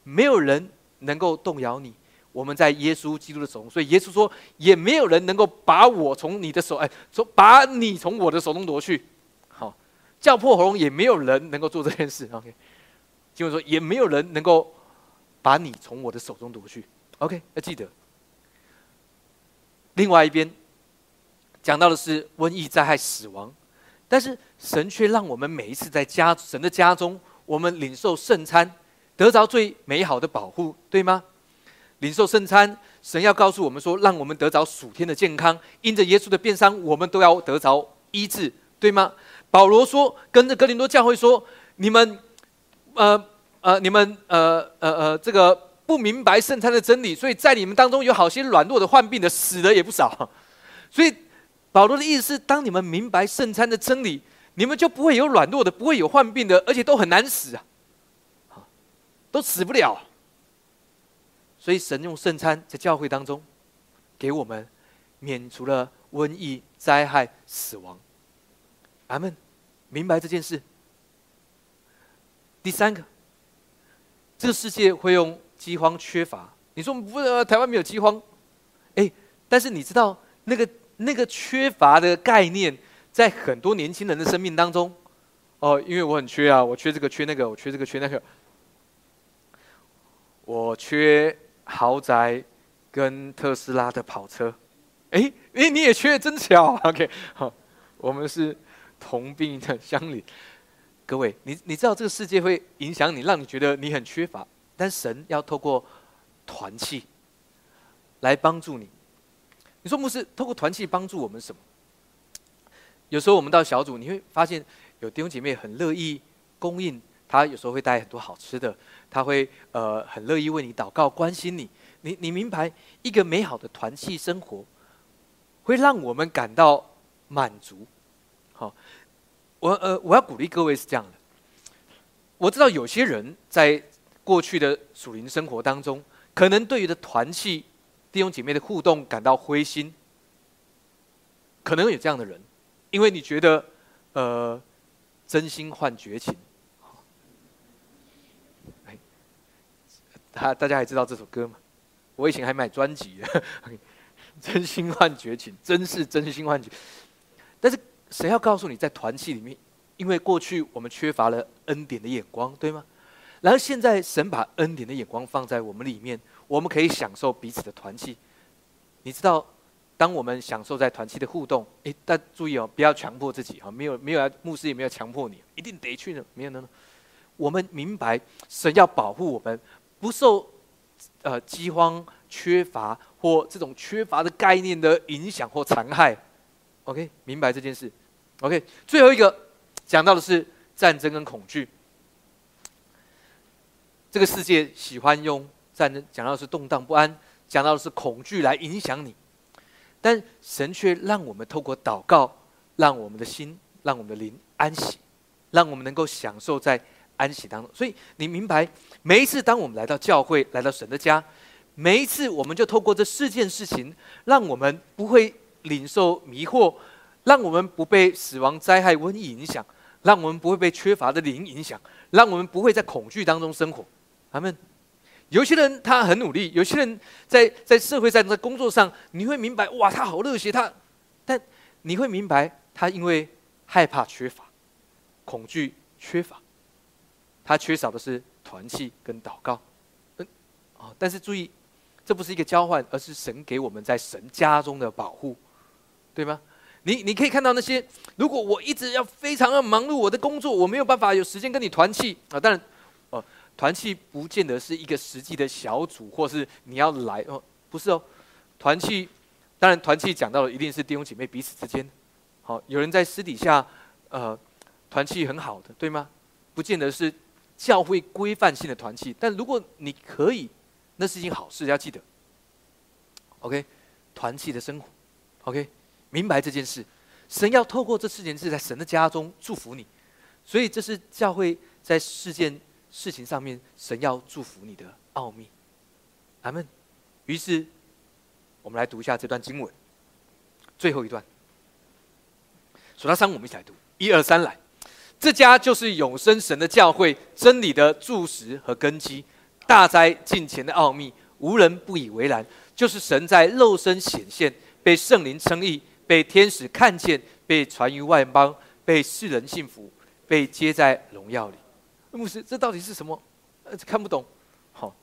没有人。能够动摇你，我们在耶稣基督的手中，所以耶稣说，也没有人能够把我从你的手，哎，从把你从我的手中夺去。好，叫破喉咙，也没有人能够做这件事。OK，经文说，也没有人能够把你从我的手中夺去。OK，要记得。另外一边讲到的是瘟疫、灾害、死亡，但是神却让我们每一次在家神的家中，我们领受圣餐。得着最美好的保护，对吗？领受圣餐，神要告诉我们说，让我们得着属天的健康。因着耶稣的变伤，我们都要得着医治，对吗？保罗说，跟着格林多教会说，你们，呃呃，你们呃呃呃，这个不明白圣餐的真理，所以在你们当中有好些软弱的、患病的，死的也不少。所以保罗的意思是，当你们明白圣餐的真理，你们就不会有软弱的，不会有患病的，而且都很难死啊。都死不了，所以神用圣餐在教会当中，给我们免除了瘟疫、灾害、死亡。阿门，明白这件事。第三个，这个世界会用饥荒、缺乏。你说不，台湾没有饥荒，哎，但是你知道那个那个缺乏的概念，在很多年轻人的生命当中，哦，因为我很缺啊，我缺这个，缺那个，我缺这个，缺那个。我缺豪宅跟特斯拉的跑车，哎哎，你也缺，真巧。(laughs) OK，好，我们是同病的相邻。各位，你你知道这个世界会影响你，让你觉得你很缺乏，但神要透过团契来帮助你。你说牧师，透过团契帮助我们什么？有时候我们到小组，你会发现有弟兄姐妹很乐意供应，他有时候会带很多好吃的。他会呃很乐意为你祷告，关心你。你你明白，一个美好的团契生活，会让我们感到满足。好，我呃我要鼓励各位是这样的。我知道有些人在过去的属灵生活当中，可能对于的团契弟兄姐妹的互动感到灰心。可能有这样的人，因为你觉得呃真心换绝情。他大家还知道这首歌吗？我以前还买专辑，(laughs)《真心换绝情》，真是真心换绝。但是谁要告诉你，在团契里面，因为过去我们缺乏了恩典的眼光，对吗？然后现在神把恩典的眼光放在我们里面，我们可以享受彼此的团契。你知道，当我们享受在团契的互动，诶，但注意哦，不要强迫自己哈，没有没有牧师也没有强迫你，一定得去呢，没有呢。我们明白，神要保护我们。不受呃饥荒、缺乏或这种缺乏的概念的影响或残害，OK，明白这件事，OK。最后一个讲到的是战争跟恐惧。这个世界喜欢用战争讲到的是动荡不安，讲到的是恐惧来影响你，但神却让我们透过祷告，让我们的心、让我们的灵安息，让我们能够享受在。安息当中，所以你明白，每一次当我们来到教会，来到神的家，每一次我们就透过这四件事情，让我们不会领受迷惑，让我们不被死亡、灾害、瘟疫影响，让我们不会被缺乏的灵影响，让我们不会在恐惧当中生活。阿门。有些人他很努力，有些人在在社会上、在工作上，你会明白，哇，他好热血，他，但你会明白，他因为害怕缺乏，恐惧缺乏，他缺少的是团契跟祷告。嗯，哦，但是注意，这不是一个交换，而是神给我们在神家中的保护，对吗？你你可以看到那些，如果我一直要非常的忙碌我的工作，我没有办法有时间跟你团契啊，当然，哦。团契不见得是一个实际的小组，或是你要来哦，不是哦。团契，当然团契讲到的一定是弟兄姐妹彼此之间。好，有人在私底下，呃，团契很好的，对吗？不见得是教会规范性的团契，但如果你可以，那是一件好事，要记得。OK，团契的生活，OK，明白这件事。神要透过这四件事，在神的家中祝福你，所以这是教会在事件。事情上面，神要祝福你的奥秘，阿门。于是，我们来读一下这段经文，最后一段。数到三，我们一起来读，一二三，来。这家就是永生神的教会，真理的柱石和根基，大灾近前的奥秘，无人不以为然。就是神在肉身显现，被圣灵称义，被天使看见，被传于外邦，被世人信服，被接在荣耀里。牧师，这到底是什么？呃，看不懂。好，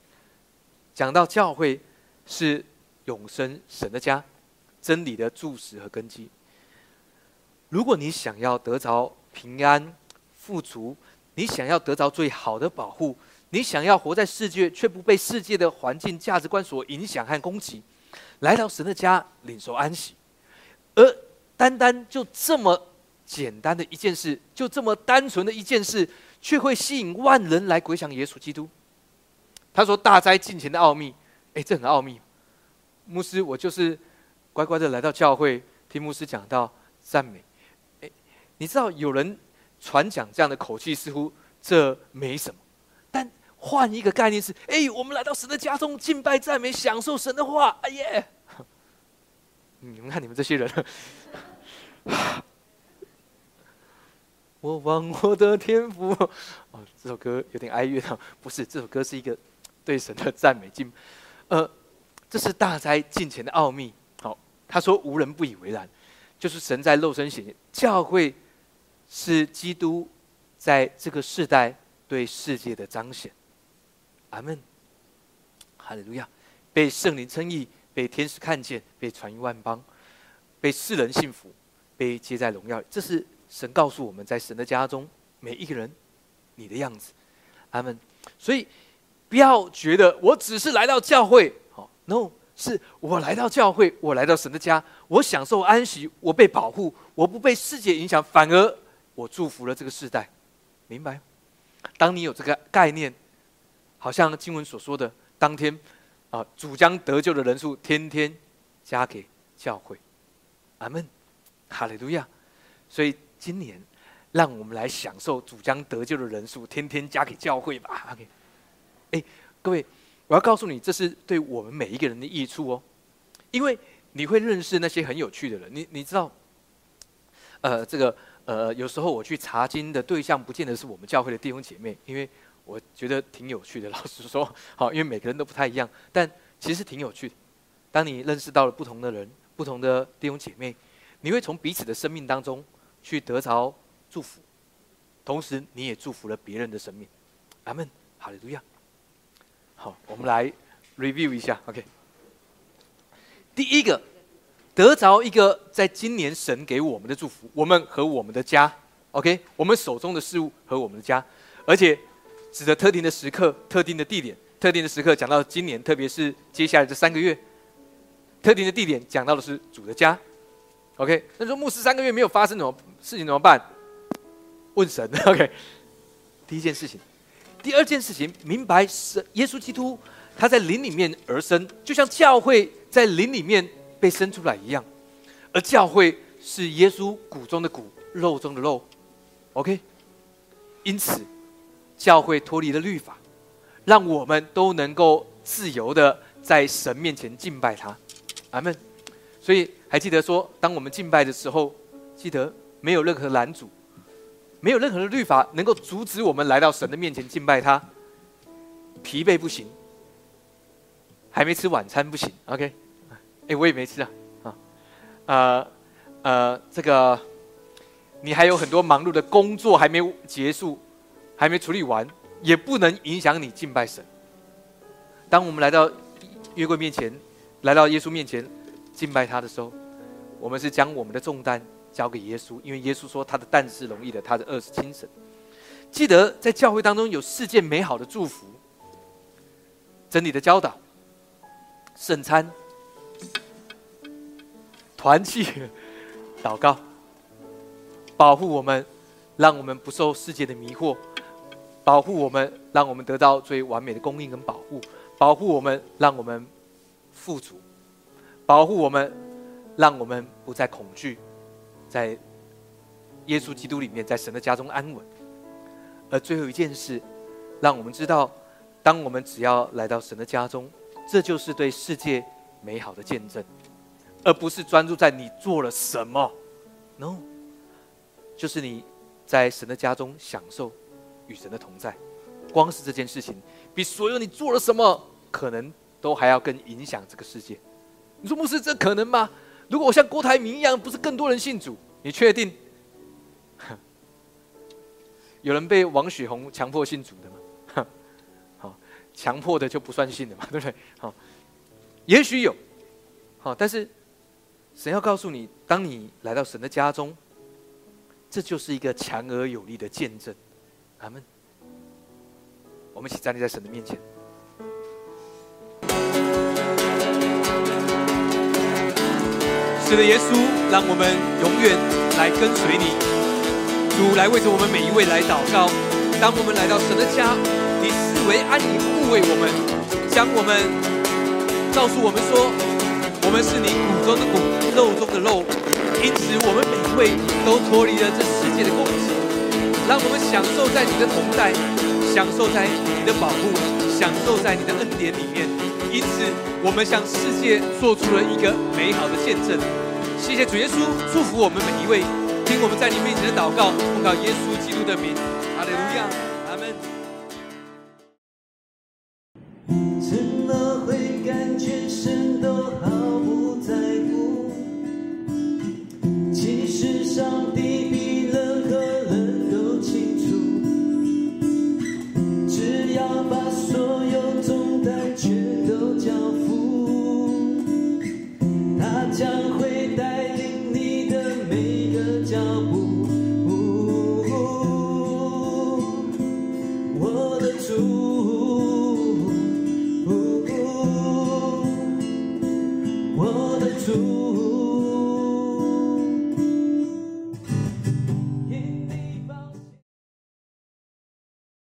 讲到教会是永生神的家，真理的柱石和根基。如果你想要得着平安、富足，你想要得到最好的保护，你想要活在世界却不被世界的环境价值观所影响和攻击，来到神的家领受安息，而单单就这么简单的一件事，就这么单纯的一件事。却会吸引万人来归向耶稣基督。他说：“大灾近前的奥秘，哎，这很奥秘。牧师，我就是乖乖的来到教会听牧师讲到赞美。哎，你知道有人传讲这样的口气，似乎这没什么。但换一个概念是：哎，我们来到神的家中敬拜赞美，享受神的话。哎耶！(laughs) 你们看你们这些人。(laughs) ”我忘我的天赋。哦，这首歌有点哀怨啊。不是，这首歌是一个对神的赞美。敬，呃，这是大灾近前的奥秘。好，他说无人不以为然，就是神在肉身显，教会是基督在这个世代对世界的彰显。阿门。哈利路亚。被圣灵称义，被天使看见，被传于万邦，被世人信服，被接在荣耀。这是。神告诉我们在神的家中，每一个人，你的样子，阿门。所以不要觉得我只是来到教会，好，no，是我来到教会，我来到神的家，我享受安息，我被保护，我不被世界影响，反而我祝福了这个世代，明白？当你有这个概念，好像经文所说的，当天啊，主将得救的人数天天加给教会，阿门，哈利路亚。所以。今年，让我们来享受主将得救的人数天天加给教会吧。OK，哎，各位，我要告诉你，这是对我们每一个人的益处哦，因为你会认识那些很有趣的人。你你知道，呃，这个呃，有时候我去查经的对象，不见得是我们教会的弟兄姐妹，因为我觉得挺有趣的。老实说，好，因为每个人都不太一样，但其实挺有趣的。当你认识到了不同的人、不同的弟兄姐妹，你会从彼此的生命当中。去得着祝福，同时你也祝福了别人的生命，阿门，哈利路亚。好，我们来 review 一下，OK。第一个，得着一个在今年神给我们的祝福，我们和我们的家，OK，我们手中的事物和我们的家，而且指着特定的时刻、特定的地点、特定的时刻，讲到今年，特别是接下来这三个月，特定的地点讲到的是主的家。OK，那说牧师三个月没有发生什么事情怎么办？问神。(laughs) OK，第一件事情，第二件事情，明白神耶稣基督他在灵里面而生，就像教会在灵里面被生出来一样，而教会是耶稣骨中的骨，肉中的肉。OK，因此教会脱离了律法，让我们都能够自由的在神面前敬拜他。阿门。所以。还记得说，当我们敬拜的时候，记得没有任何拦阻，没有任何的律法能够阻止我们来到神的面前敬拜他。疲惫不行，还没吃晚餐不行。OK，哎，我也没吃啊。啊，呃，呃，这个你还有很多忙碌的工作还没结束，还没处理完，也不能影响你敬拜神。当我们来到约柜面前，来到耶稣面前敬拜他的时候，我们是将我们的重担交给耶稣，因为耶稣说他的担是容易的，他的恶是轻省。记得在教会当中有世界美好的祝福。真理的教导、圣餐、团契、祷告，保护我们，让我们不受世界的迷惑；保护我们，让我们得到最完美的供应跟保护；保护我们，让我们富足；保护我们，让我们不再恐惧，在耶稣基督里面，在神的家中安稳。而最后一件事，让我们知道。当我们只要来到神的家中，这就是对世界美好的见证，而不是专注在你做了什么。No，就是你在神的家中享受与神的同在。光是这件事情，比所有你做了什么，可能都还要更影响这个世界。你说牧师，这可能吗？如果我像郭台铭一样，不是更多人信主？你确定？(laughs) 有人被王雪红强迫信主的吗？(laughs) 好强迫的就不算信的嘛，对不对？好，也许有，好，但是神要告诉你，当你来到神的家中，这就是一个强而有力的见证。阿门。我们一起站立在神的面前。是的，耶稣，让我们永远来跟随你。主来为着我们每一位来祷告。当我们来到神的家。你视为安宁护卫我们，将我们告诉我们说，我们是你骨中的骨，肉中的肉，因此我们每一位都脱离了这世界的攻击，让我们享受在你的同在，享受在你的保护，享受在你的恩典里面。因此，我们向世界做出了一个美好的见证。谢谢主耶稣，祝福我们每一位，听我们在你面前的祷告，奉告耶稣基督的名，阿利路亚。我的主。